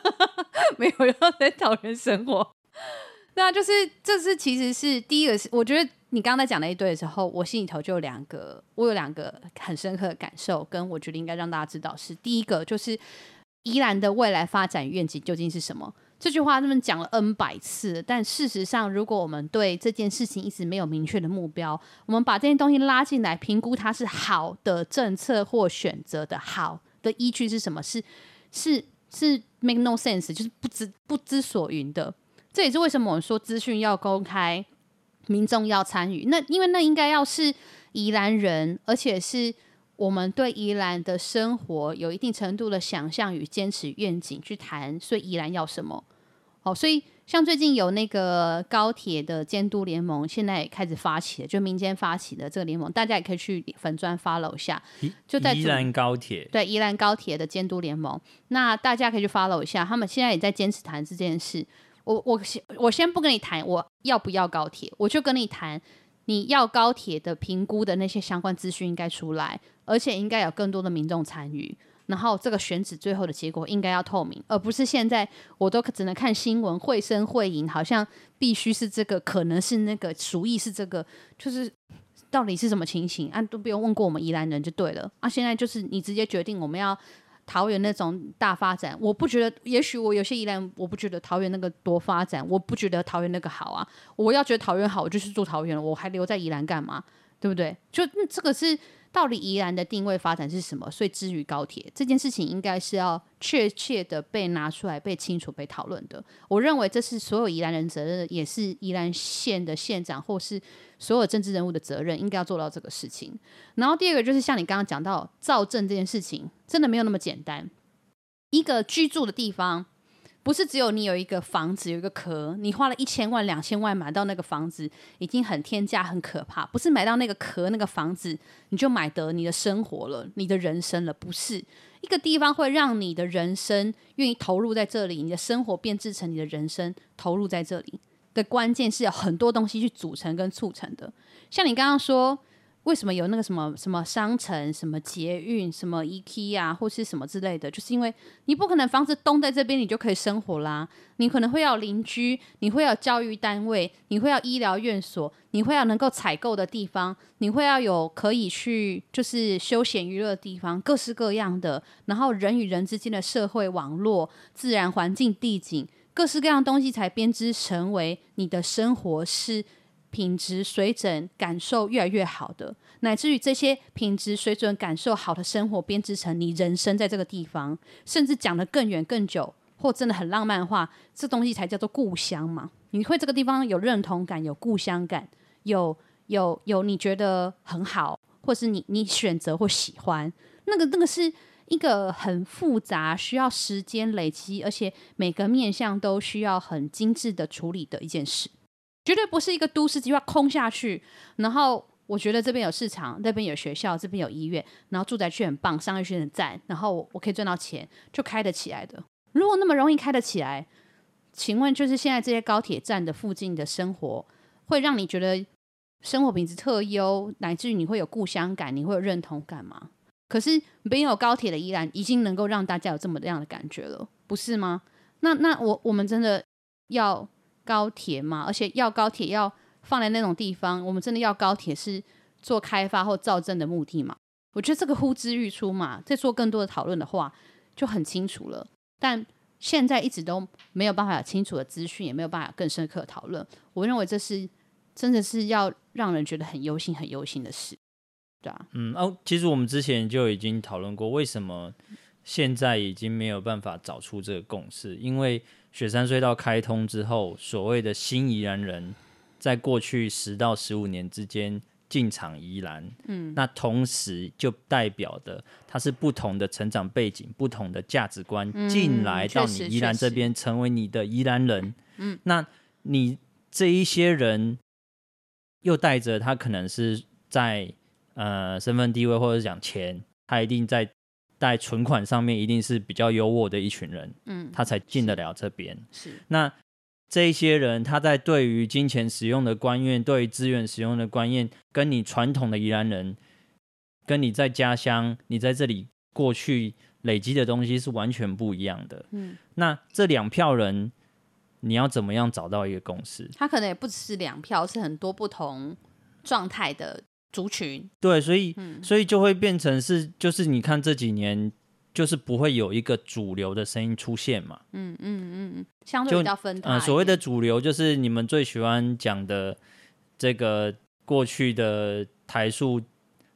没有要在桃园生活。那就是这是其实是第一个是，我觉得你刚刚在讲那一堆的时候，我心里头就有两个，我有两个很深刻的感受，跟我觉得应该让大家知道是第一个就是宜兰的未来发展愿景究竟是什么。这句话他们讲了 N 百次，但事实上，如果我们对这件事情一直没有明确的目标，我们把这件东西拉进来评估它是好的政策或选择的好的依据是什么？是是是 make no sense，就是不知不知所云的。这也是为什么我们说资讯要公开，民众要参与。那因为那应该要是宜兰人，而且是。我们对宜兰的生活有一定程度的想象与坚持愿景去谈，所以宜兰要什么？好，所以像最近有那个高铁的监督联盟，现在也开始发起了，就民间发起的这个联盟，大家也可以去粉砖 follow 一下。就在宜兰高铁，对宜兰高铁的监督联盟，那大家可以去 follow 一下，他们现在也在坚持谈这件事。我我先我先不跟你谈我要不要高铁，我就跟你谈。你要高铁的评估的那些相关资讯应该出来，而且应该有更多的民众参与，然后这个选址最后的结果应该要透明，而不是现在我都只能看新闻，会声会影，好像必须是这个，可能是那个，属意是这个，就是到底是什么情形啊？都不用问过我们宜兰人就对了啊！现在就是你直接决定我们要。桃园那种大发展，我不觉得。也许我有些宜兰，我不觉得桃园那个多发展，我不觉得桃园那个好啊。我要觉得桃园好，我就去住桃园了，我还留在宜兰干嘛？对不对？就这个是。到底宜兰的定位发展是什么？所以至于高铁这件事情，应该是要确切的被拿出来、被清楚、被讨论的。我认为这是所有宜兰人责任，也是宜兰县的县长或是所有政治人物的责任，应该要做到这个事情。然后第二个就是像你刚刚讲到造镇这件事情，真的没有那么简单。一个居住的地方。不是只有你有一个房子，有一个壳，你花了一千万、两千万买到那个房子，已经很天价、很可怕。不是买到那个壳、那个房子，你就买得你的生活了、你的人生了。不是一个地方会让你的人生愿意投入在这里，你的生活变制成你的人生投入在这里的关键是有很多东西去组成跟促成的。像你刚刚说。为什么有那个什么什么商城、什么捷运、什么 IKEA 或是什么之类的？就是因为你不可能房子东在这边，你就可以生活啦。你可能会要邻居，你会要教育单位，你会要医疗院所，你会要能够采购的地方，你会要有可以去就是休闲娱乐的地方，各式各样的。然后人与人之间的社会网络、自然环境、地景，各式各样东西才编织成为你的生活是。品质水准感受越来越好的，乃至于这些品质水准感受好的生活编织成你人生在这个地方，甚至讲得更远更久，或真的很浪漫的话，这东西才叫做故乡嘛。你会这个地方有认同感，有故乡感，有有有你觉得很好，或是你你选择或喜欢，那个那个是一个很复杂，需要时间累积，而且每个面向都需要很精致的处理的一件事。绝对不是一个都市计划空下去，然后我觉得这边有市场，那边有学校，这边有医院，然后住宅区很棒，商业区很赞，然后我可以赚到钱，就开得起来的。如果那么容易开得起来，请问就是现在这些高铁站的附近的生活，会让你觉得生活品质特优，乃至于你会有故乡感，你会有认同感吗？可是没有高铁的宜兰已经能够让大家有这么样的感觉了，不是吗？那那我我们真的要。高铁嘛，而且要高铁要放在那种地方，我们真的要高铁是做开发或造镇的目的嘛？我觉得这个呼之欲出嘛，再做更多的讨论的话就很清楚了。但现在一直都没有办法有清楚的资讯，也没有办法更深刻的讨论。我认为这是真的是要让人觉得很忧心、很忧心的事，对啊。嗯哦，其实我们之前就已经讨论过，为什么现在已经没有办法找出这个共识，因为。雪山隧道开通之后，所谓的新宜兰人，在过去十到十五年之间，进场宜兰，嗯，那同时就代表的他是不同的成长背景、不同的价值观进、嗯、来到你宜兰这边，成为你的宜兰人，嗯，那你这一些人又带着他可能是在呃身份地位或者讲钱，他一定在在存款上面一定是比较优渥的一群人，嗯，他才进得了这边，是那。这一些人，他在对于金钱使用的观念，对于资源使用的观念，跟你传统的宜兰人，跟你在家乡，你在这里过去累积的东西是完全不一样的。嗯，那这两票人，你要怎么样找到一个共识？他可能也不只是两票，是很多不同状态的族群。对，所以，嗯，所以就会变成是，就是你看这几年。就是不会有一个主流的声音出现嘛？嗯嗯嗯，相对比较分开。呃，所谓的主流就是你们最喜欢讲的这个过去的台塑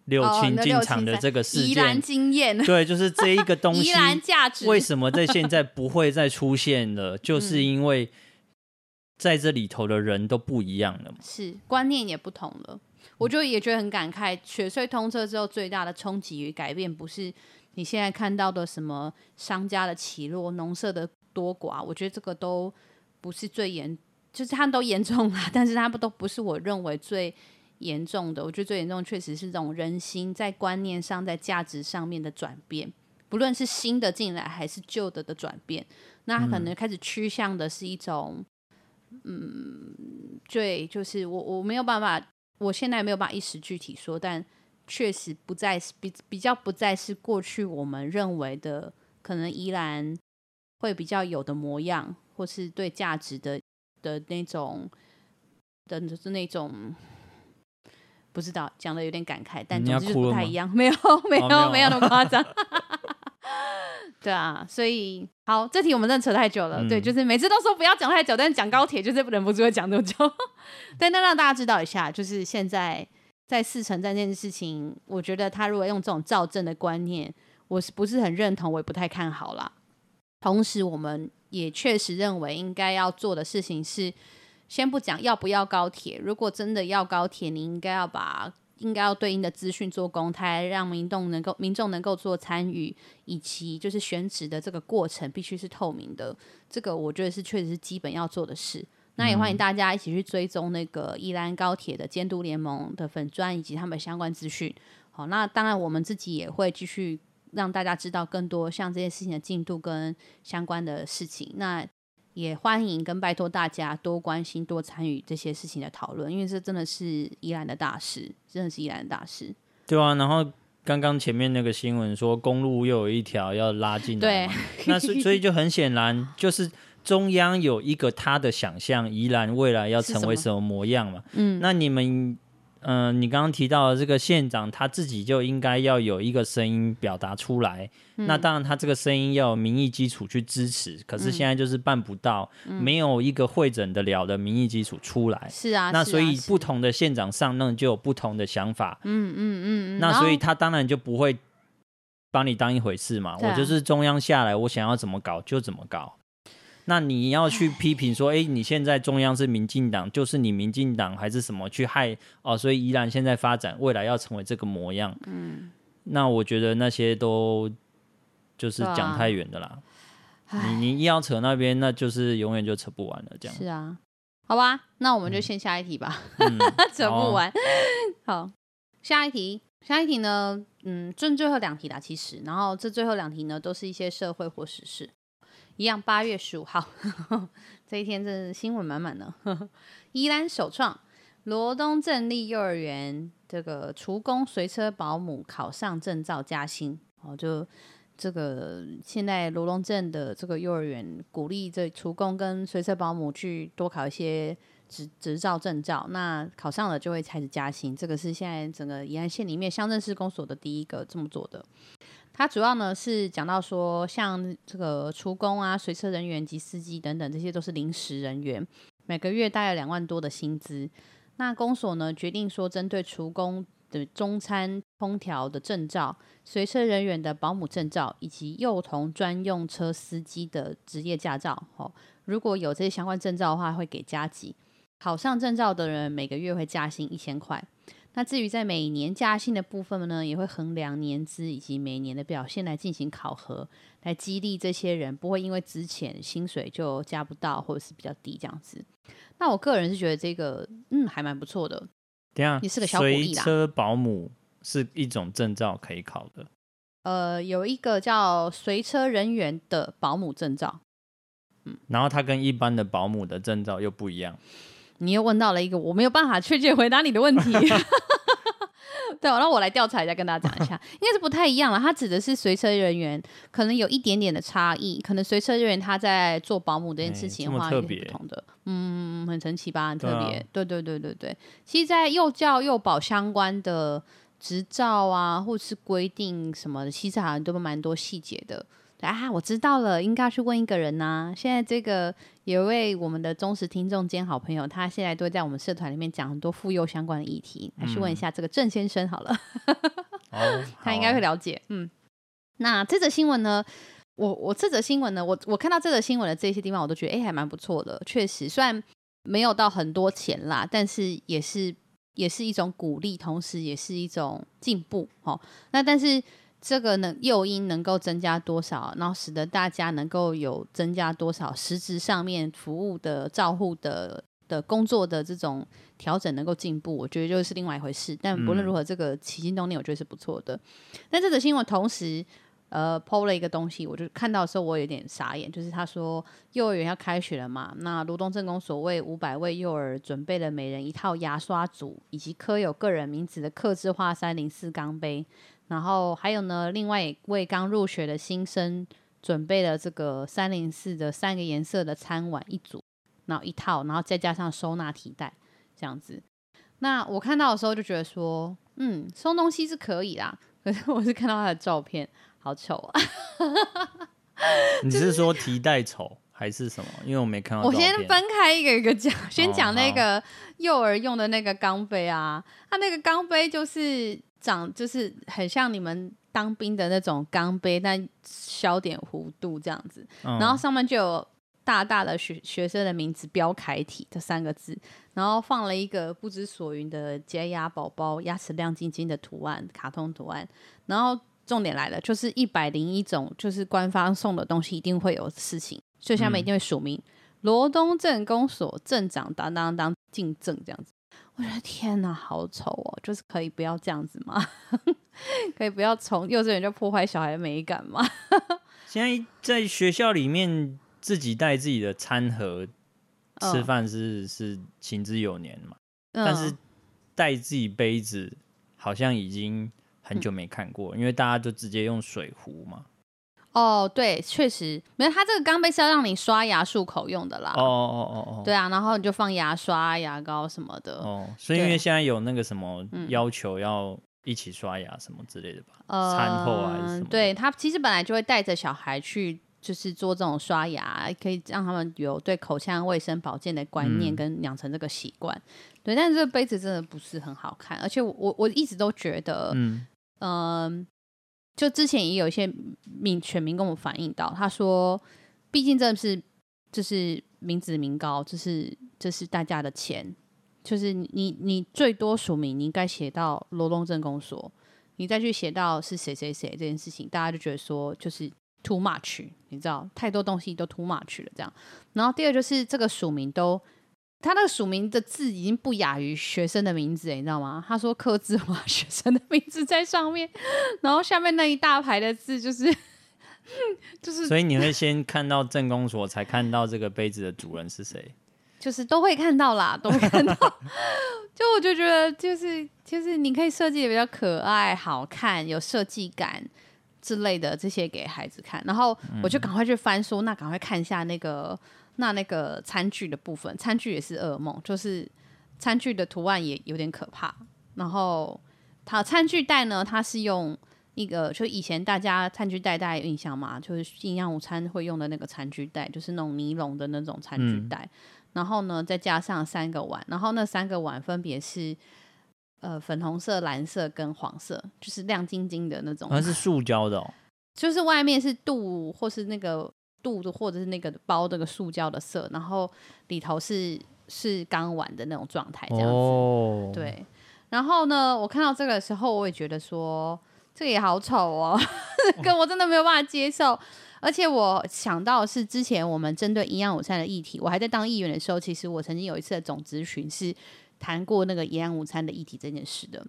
六亲进场的这个事件，经验。对，就是这一个 东西。价值为什么在现在不会再出现了？就是因为在这里头的人都不一样了嘛，是观念也不同了。我就也觉得很感慨，雪隧通车之后最大的冲击与改变不是。你现在看到的什么商家的起落、农舍的多寡，我觉得这个都不是最严，就是他们都严重啦，但是他们都不是我认为最严重的。我觉得最严重确实是这种人心在观念上、在价值上面的转变，不论是新的进来还是旧的的转变，那他可能开始趋向的是一种，嗯，对，就是我我没有办法，我现在没有办法一时具体说，但。确实不再是比比较不再是过去我们认为的可能依然会比较有的模样，或是对价值的的那种的就是那种不知道讲的有点感慨，但总之不太一样，没 有没有、哦、没有那么夸张，对啊，所以好，这题我们真的扯太久了，嗯、对，就是每次都说不要讲太久，但是讲高铁就是忍不住会讲多久，对那让大家知道一下，就是现在。在四城这件事情，我觉得他如果用这种造证的观念，我是不是很认同？我也不太看好啦。同时，我们也确实认为应该要做的事情是，先不讲要不要高铁。如果真的要高铁，你应该要把应该要对应的资讯做公开，让民众能够民众能够做参与，以及就是选址的这个过程必须是透明的。这个我觉得是确实是基本要做的事。那也欢迎大家一起去追踪那个宜兰高铁的监督联盟的粉砖以及他们相关资讯。好，那当然我们自己也会继续让大家知道更多像这件事情的进度跟相关的事情。那也欢迎跟拜托大家多关心、多参与这些事情的讨论，因为这真的是宜兰的大事，真的是宜兰的大事。对啊，然后刚刚前面那个新闻说公路又有一条要拉进来，对，那所所以就很显然就是。中央有一个他的想象，宜兰未来要成为什么模样嘛？嗯，那你们，嗯、呃，你刚刚提到的这个县长，他自己就应该要有一个声音表达出来。嗯、那当然，他这个声音要有民意基础去支持，可是现在就是办不到，嗯、没有一个会诊得了的民意基础出来。是啊，那所以不同的县长上任就有不同的想法。嗯嗯嗯，那所以他当然就不会把你当一回事嘛。我就是中央下来，我想要怎么搞就怎么搞。那你要去批评说，哎、欸，你现在中央是民进党，就是你民进党还是什么去害哦？所以宜兰现在发展未来要成为这个模样，嗯，那我觉得那些都就是讲太远的啦。啊、你你要扯那边，那就是永远就扯不完了，这样。是啊，好吧，那我们就先下一题吧，嗯、扯不完。好，好，下一题，下一题呢？嗯，就最后两题啦，其实，然后这最后两题呢，都是一些社会或时事。一样，八月十五号 这一天，真是新闻满满呢。宜兰首创罗东镇立幼儿园，这个厨工随车保姆考上证照加薪哦。就这个现在罗东镇的这个幼儿园，鼓励这厨工跟随车保姆去多考一些执执照证照，那考上了就会开始加薪。这个是现在整个宜兰县里面乡镇市公所的第一个这么做的。它主要呢是讲到说，像这个厨工啊、随车人员及司机等等，这些都是临时人员，每个月大概两万多的薪资。那公所呢决定说，针对厨工的中餐烹调的证照、随车人员的保姆证照以及幼童专用车司机的职业驾照，哦，如果有这些相关证照的话，会给加给。考上证照的人每个月会加薪一千块。那至于在每年加薪的部分呢，也会衡量年资以及每年的表现来进行考核，来激励这些人，不会因为之前薪水就加不到或者是比较低这样子。那我个人是觉得这个嗯还蛮不错的。等下，也是个小鼓励车保姆是一种证照可以考的。呃，有一个叫随车人员的保姆证照。嗯，然后它跟一般的保姆的证照又不一样。你又问到了一个我没有办法确切回答你的问题。对，然后我来调查一下，跟大家讲一下，应该是不太一样了。它指的是随车人员，可能有一点点的差异。可能随车人员他在做保姆这件事情的话，也是不同的。嗯，很神奇吧？很特别。对，啊、对对对对对。其实，在幼教幼保相关的执照啊，或是规定什么的，其实好像都蛮多细节的。啊，我知道了，应该去问一个人呐、啊。现在这个有一位我们的忠实听众兼好朋友，他现在都在我们社团里面讲很多妇幼相关的议题，来去问一下这个郑先生好了。哦、他应该会了解。嗯，那这则新闻呢？我我这则新闻呢？我我看到这则新闻的这些地方，我都觉得哎，还蛮不错的。确实，虽然没有到很多钱啦，但是也是也是一种鼓励，同时也是一种进步。哦，那但是。这个能，诱因能够增加多少，然后使得大家能够有增加多少实质上面服务的照护的的工作的这种调整能够进步，我觉得就是另外一回事。但不论如何，这个起心动念我觉得是不错的。但这则新闻同时呃 PO 了一个东西，我就看到的时候我有点傻眼，就是他说幼儿园要开学了嘛，那卢东正宫所为五百位幼儿准备了每人一套牙刷组，以及刻有个人名字的刻字化三零四钢杯。然后还有呢，另外为刚入学的新生准备了这个三零四的三个颜色的餐碗一组，然后一套，然后再加上收纳提袋这样子。那我看到的时候就觉得说，嗯，收东西是可以啦，可是我是看到他的照片，好丑啊！你 是说提袋丑还是什么？因为我没看到。我先分开一个一个讲，先讲那个幼儿用的那个钢杯啊，它那个钢杯就是。长就是很像你们当兵的那种钢杯，但小点弧度这样子，嗯、然后上面就有大大的学学生的名字标楷体这三个字，然后放了一个不知所云的洁牙宝宝牙齿亮晶晶的图案，卡通图案。然后重点来了，就是一百零一种，就是官方送的东西一定会有事情，所以下面一定会署名罗、嗯、东镇公所镇长当当当进镇这样子。我觉得天哪，好丑哦！就是可以不要这样子吗？可以不要从幼稚园就破坏小孩的美感吗？现在在学校里面自己带自己的餐盒吃饭是、嗯、是行之有年嘛，嗯、但是带自己杯子好像已经很久没看过，嗯、因为大家就直接用水壶嘛。哦，对，确实，没有，它这个钢杯是要让你刷牙漱口用的啦。哦哦哦哦，对啊，然后你就放牙刷、牙膏什么的。哦，所以因为现在有那个什么要求要一起刷牙什么之类的吧？嗯、餐后还是什么？对，他其实本来就会带着小孩去，就是做这种刷牙，可以让他们有对口腔卫生保健的观念跟养成这个习惯。嗯、对，但是这个杯子真的不是很好看，而且我我我一直都觉得，嗯嗯。呃就之前也有一些民选民跟我反映到，他说，毕竟这是这是民脂民膏，这是这是大家的钱，就是你你最多署名，你应该写到罗东镇公所，你再去写到是谁谁谁这件事情，大家就觉得说就是 too much，你知道，太多东西都 too much 了这样。然后第二就是这个署名都。他那个署名的字已经不亚于学生的名字，你知道吗？他说刻字化学生的名字在上面，然后下面那一大排的字就是 就是。所以你会先看到镇公所，才看到这个杯子的主人是谁？就是都会看到啦，都会看到。就我就觉得，就是就是你可以设计的比较可爱、好看、有设计感之类的这些给孩子看，然后我就赶快去翻书，那赶快看一下那个。那那个餐具的部分，餐具也是噩梦，就是餐具的图案也有点可怕。然后它餐具袋呢，它是用一个，就以前大家餐具袋大家有印象吗？就是营养午餐会用的那个餐具袋，就是那种尼龙的那种餐具袋。嗯、然后呢，再加上三个碗，然后那三个碗分别是呃粉红色、蓝色跟黄色，就是亮晶晶的那种。它是塑胶的哦，就是外面是镀或是那个。肚子或者是那个包这个塑胶的色，然后里头是是刚完的那种状态，这样子。Oh. 对，然后呢，我看到这个的时候，我也觉得说这个也好丑哦，跟我真的没有办法接受。而且我想到是之前我们针对营养午餐的议题，我还在当议员的时候，其实我曾经有一次的总咨询是谈过那个营养午餐的议题这件事的。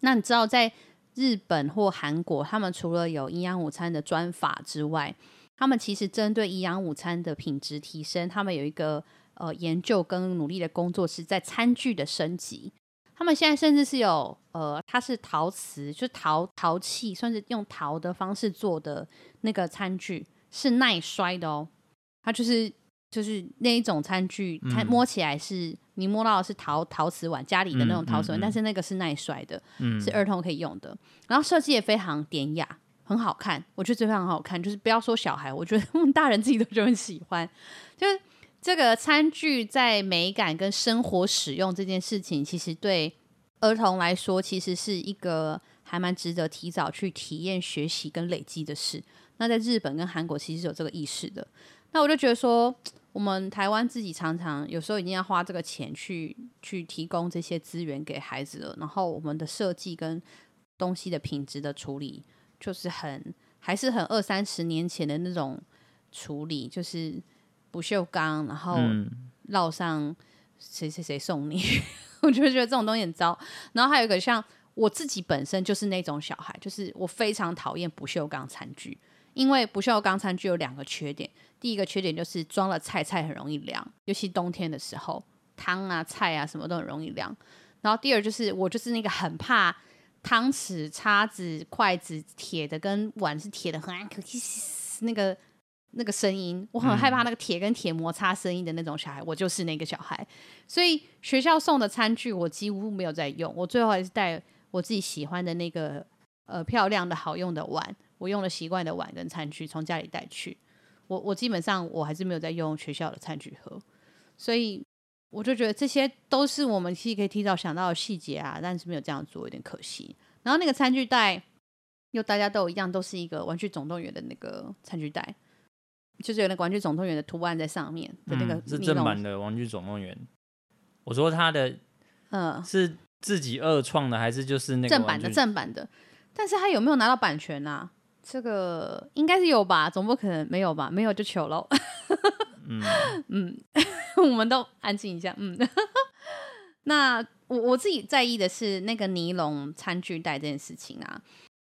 那你知道在日本或韩国，他们除了有营养午餐的专法之外，他们其实针对营养午餐的品质提升，他们有一个呃研究跟努力的工作是在餐具的升级。他们现在甚至是有呃，它是陶瓷，就是陶陶器，算是用陶的方式做的那个餐具，是耐摔的哦。它就是就是那一种餐具，它摸起来是、嗯、你摸到的是陶陶瓷碗，家里的那种陶瓷碗，嗯嗯嗯、但是那个是耐摔的，嗯、是儿童可以用的。然后设计也非常典雅，很好看。我觉得这非常好看，就是不要说小孩，我觉得我们大人自己都就很喜欢，就是。这个餐具在美感跟生活使用这件事情，其实对儿童来说，其实是一个还蛮值得提早去体验、学习跟累积的事。那在日本跟韩国，其实是有这个意识的。那我就觉得说，我们台湾自己常常有时候一定要花这个钱去去提供这些资源给孩子了，然后我们的设计跟东西的品质的处理，就是很还是很二三十年前的那种处理，就是。不锈钢，然后烙上谁谁谁送你，嗯、我就觉得这种东西很糟。然后还有一个像我自己本身就是那种小孩，就是我非常讨厌不锈钢餐具，因为不锈钢餐具有两个缺点。第一个缺点就是装了菜菜很容易凉，尤其冬天的时候，汤啊菜啊什么都很容易凉。然后第二就是我就是那个很怕汤匙、叉子、筷子铁的跟碗是铁的，很可那个。那个声音，我很害怕那个铁跟铁摩擦声音的那种小孩，我就是那个小孩。所以学校送的餐具我几乎没有在用，我最后还是带我自己喜欢的那个呃漂亮的好用的碗，我用了习惯的碗跟餐具从家里带去。我我基本上我还是没有在用学校的餐具盒，所以我就觉得这些都是我们其实可以提早想到的细节啊，但是没有这样做有点可惜。然后那个餐具袋又大家都一样，都是一个玩具总动员的那个餐具袋。就是有那个玩具总动员的图案在上面的那个、嗯，是正版的玩具总动员。我说他的，嗯，是自己二创的还是就是那个正版的正版的？但是他有没有拿到版权啊？这个应该是有吧，总不可能没有吧？没有就糗喽。嗯嗯，我们都安静一下。嗯，那我我自己在意的是那个尼龙餐具袋这件事情啊。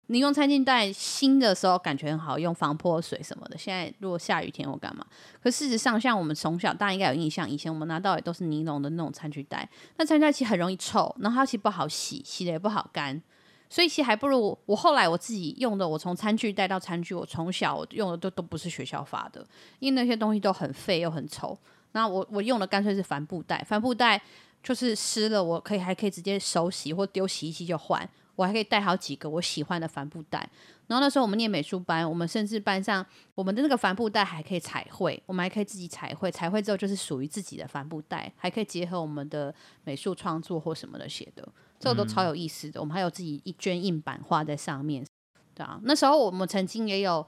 你用餐巾袋新的时候感觉很好用，防泼水什么的。现在如果下雨天或干嘛，可事实上，像我们从小大家应该有印象，以前我们拿到也都是尼龙的那种餐具袋。那餐具袋其实很容易臭，然后它其实不好洗，洗的也不好干。所以其实还不如我后来我自己用的，我从餐具袋到餐具，我从小我用的都都不是学校发的，因为那些东西都很废又很丑。那我我用的干脆是帆布袋，帆布袋就是湿了，我可以还可以直接手洗或丢洗衣机就换。我还可以带好几个我喜欢的帆布袋，然后那时候我们念美术班，我们甚至班上我们的那个帆布袋还可以彩绘，我们还可以自己彩绘，彩绘之后就是属于自己的帆布袋，还可以结合我们的美术创作或什么的写的，这个都超有意思的。我们还有自己一卷印版画在上面，对啊，那时候我们曾经也有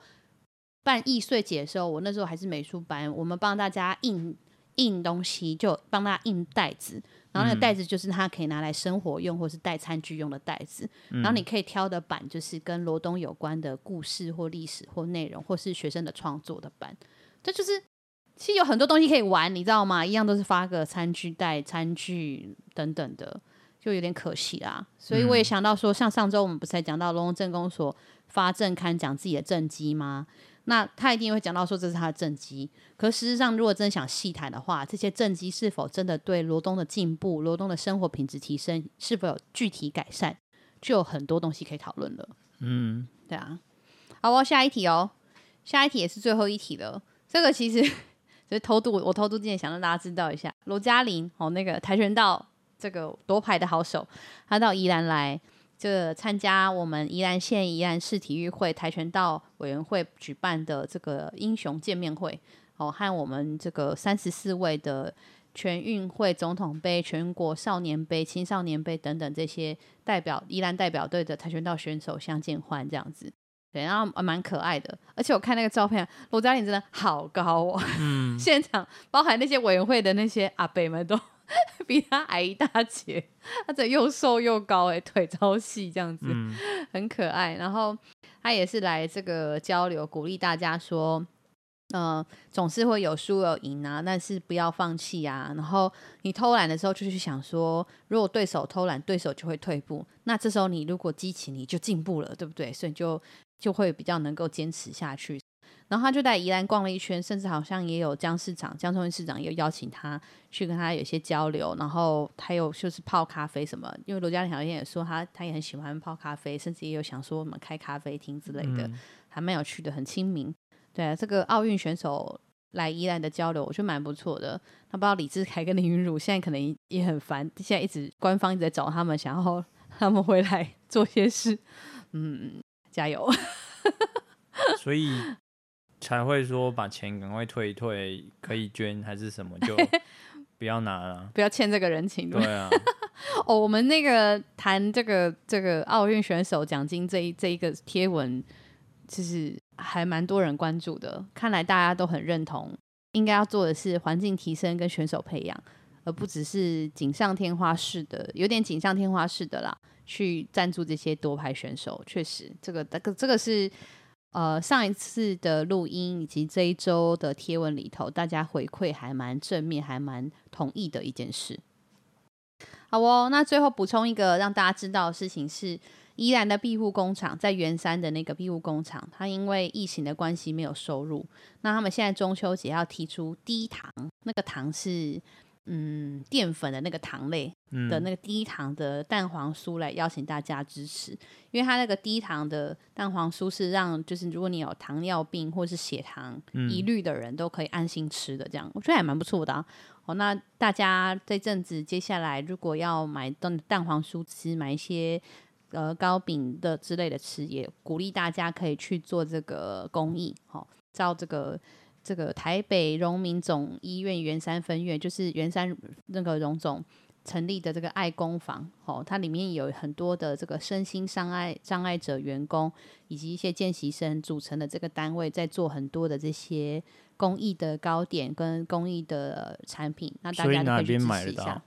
办易碎节的时候，我那时候还是美术班，我们帮大家印印东西，就帮他印袋子。然后那个袋子就是他可以拿来生活用，或是带餐具用的袋子。然后你可以挑的版就是跟罗东有关的故事或历史或内容，或是学生的创作的版。这就是其实有很多东西可以玩，你知道吗？一样都是发个餐具袋、餐具等等的，就有点可惜啦。所以我也想到说，像上周我们不是才讲到龙龙镇公所发政刊讲自己的政绩吗？那他一定会讲到说这是他的政绩，可事实上，如果真的想细谈的话，这些政绩是否真的对罗东的进步、罗东的生活品质提升是否有具体改善，就有很多东西可以讨论了。嗯，对啊。好，我下一题哦，下一题也是最后一题了。这个其实 就是偷渡，我偷渡之前想让大家知道一下，罗嘉玲哦，那个跆拳道这个夺牌的好手，他到宜兰来。这参加我们宜兰县宜兰市体育会跆拳道委员会举办的这个英雄见面会，哦，和我们这个三十四位的全运会总统杯、全国少年杯、青少年杯等等这些代表宜兰代表队的跆拳道选手相见欢，这样子，对，然后蛮可爱的。而且我看那个照片，罗嘉玲真的好高哦，嗯，现场包含那些委员会的那些阿伯们都 比他矮一大截，他这又瘦又高，哎，腿超细，这样子，嗯、很可爱。然后他也是来这个交流，鼓励大家说，呃，总是会有输有赢啊，但是不要放弃啊。然后你偷懒的时候，就去想说，如果对手偷懒，对手就会退步。那这时候你如果激起，你就进步了，对不对？所以就就会比较能够坚持下去。然后他就在宜兰逛了一圈，甚至好像也有江市长、江聪市长也有邀请他去跟他有些交流。然后他有就是泡咖啡什么，因为罗嘉玲好像也说他他也很喜欢泡咖啡，甚至也有想说我们开咖啡厅之类的，嗯、还蛮有趣的，很亲民。对啊，这个奥运选手来宜兰的交流，我觉得蛮不错的。他不知道李志凯跟林云儒现在可能也很烦，现在一直官方一直在找他们，想要他们回来 做些事。嗯，加油。所以。才会说把钱赶快退一退，可以捐还是什么，就 不要拿了，不要欠这个人情。对啊，哦，我们那个谈这个这个奥运选手奖金这一这一个贴文，其实还蛮多人关注的。看来大家都很认同，应该要做的是环境提升跟选手培养，而不只是锦上添花式的，有点锦上添花式的啦，去赞助这些夺牌选手。确实，这个这个这个是。呃，上一次的录音以及这一周的贴文里头，大家回馈还蛮正面，还蛮同意的一件事。好哦，那最后补充一个让大家知道的事情是，宜兰的庇护工厂在员山的那个庇护工厂，它因为疫情的关系没有收入，那他们现在中秋节要提出低糖，那个糖是。嗯，淀粉的那个糖类的那个低糖的蛋黄酥来邀请大家支持，嗯、因为它那个低糖的蛋黄酥是让就是如果你有糖尿病或是血糖疑虑的人都可以安心吃的，这样、嗯、我觉得还蛮不错的、啊。哦，那大家这阵子接下来如果要买蛋蛋黄酥吃，买一些呃糕饼的之类的吃，也鼓励大家可以去做这个公益，好、哦，照这个。这个台北荣民总医院圆山分院，就是圆山那个荣总成立的这个爱工坊，哦，它里面有很多的这个身心障碍障碍者员工以及一些见习生组成的这个单位，在做很多的这些公益的糕点跟公益的产品，那大家可以去支持一下。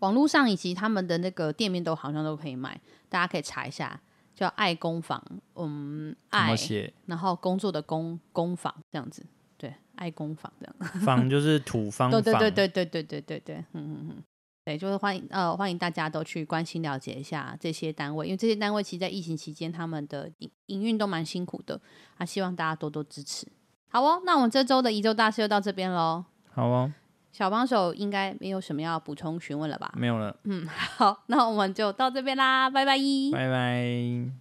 网络上以及他们的那个店面都好像都可以买，大家可以查一下，叫爱工坊，嗯，爱，然后工作的工工坊这样子。爱工坊这样，坊就是土方对，对对对对对对对对，嗯嗯嗯，对，就是欢迎呃欢迎大家都去关心了解一下这些单位，因为这些单位其实，在疫情期间他们的营营运都蛮辛苦的，啊，希望大家多多支持。好哦，那我们这周的宜周大事就到这边喽。好哦，小帮手应该没有什么要补充询问了吧？没有了。嗯，好，那我们就到这边啦，拜拜。拜拜。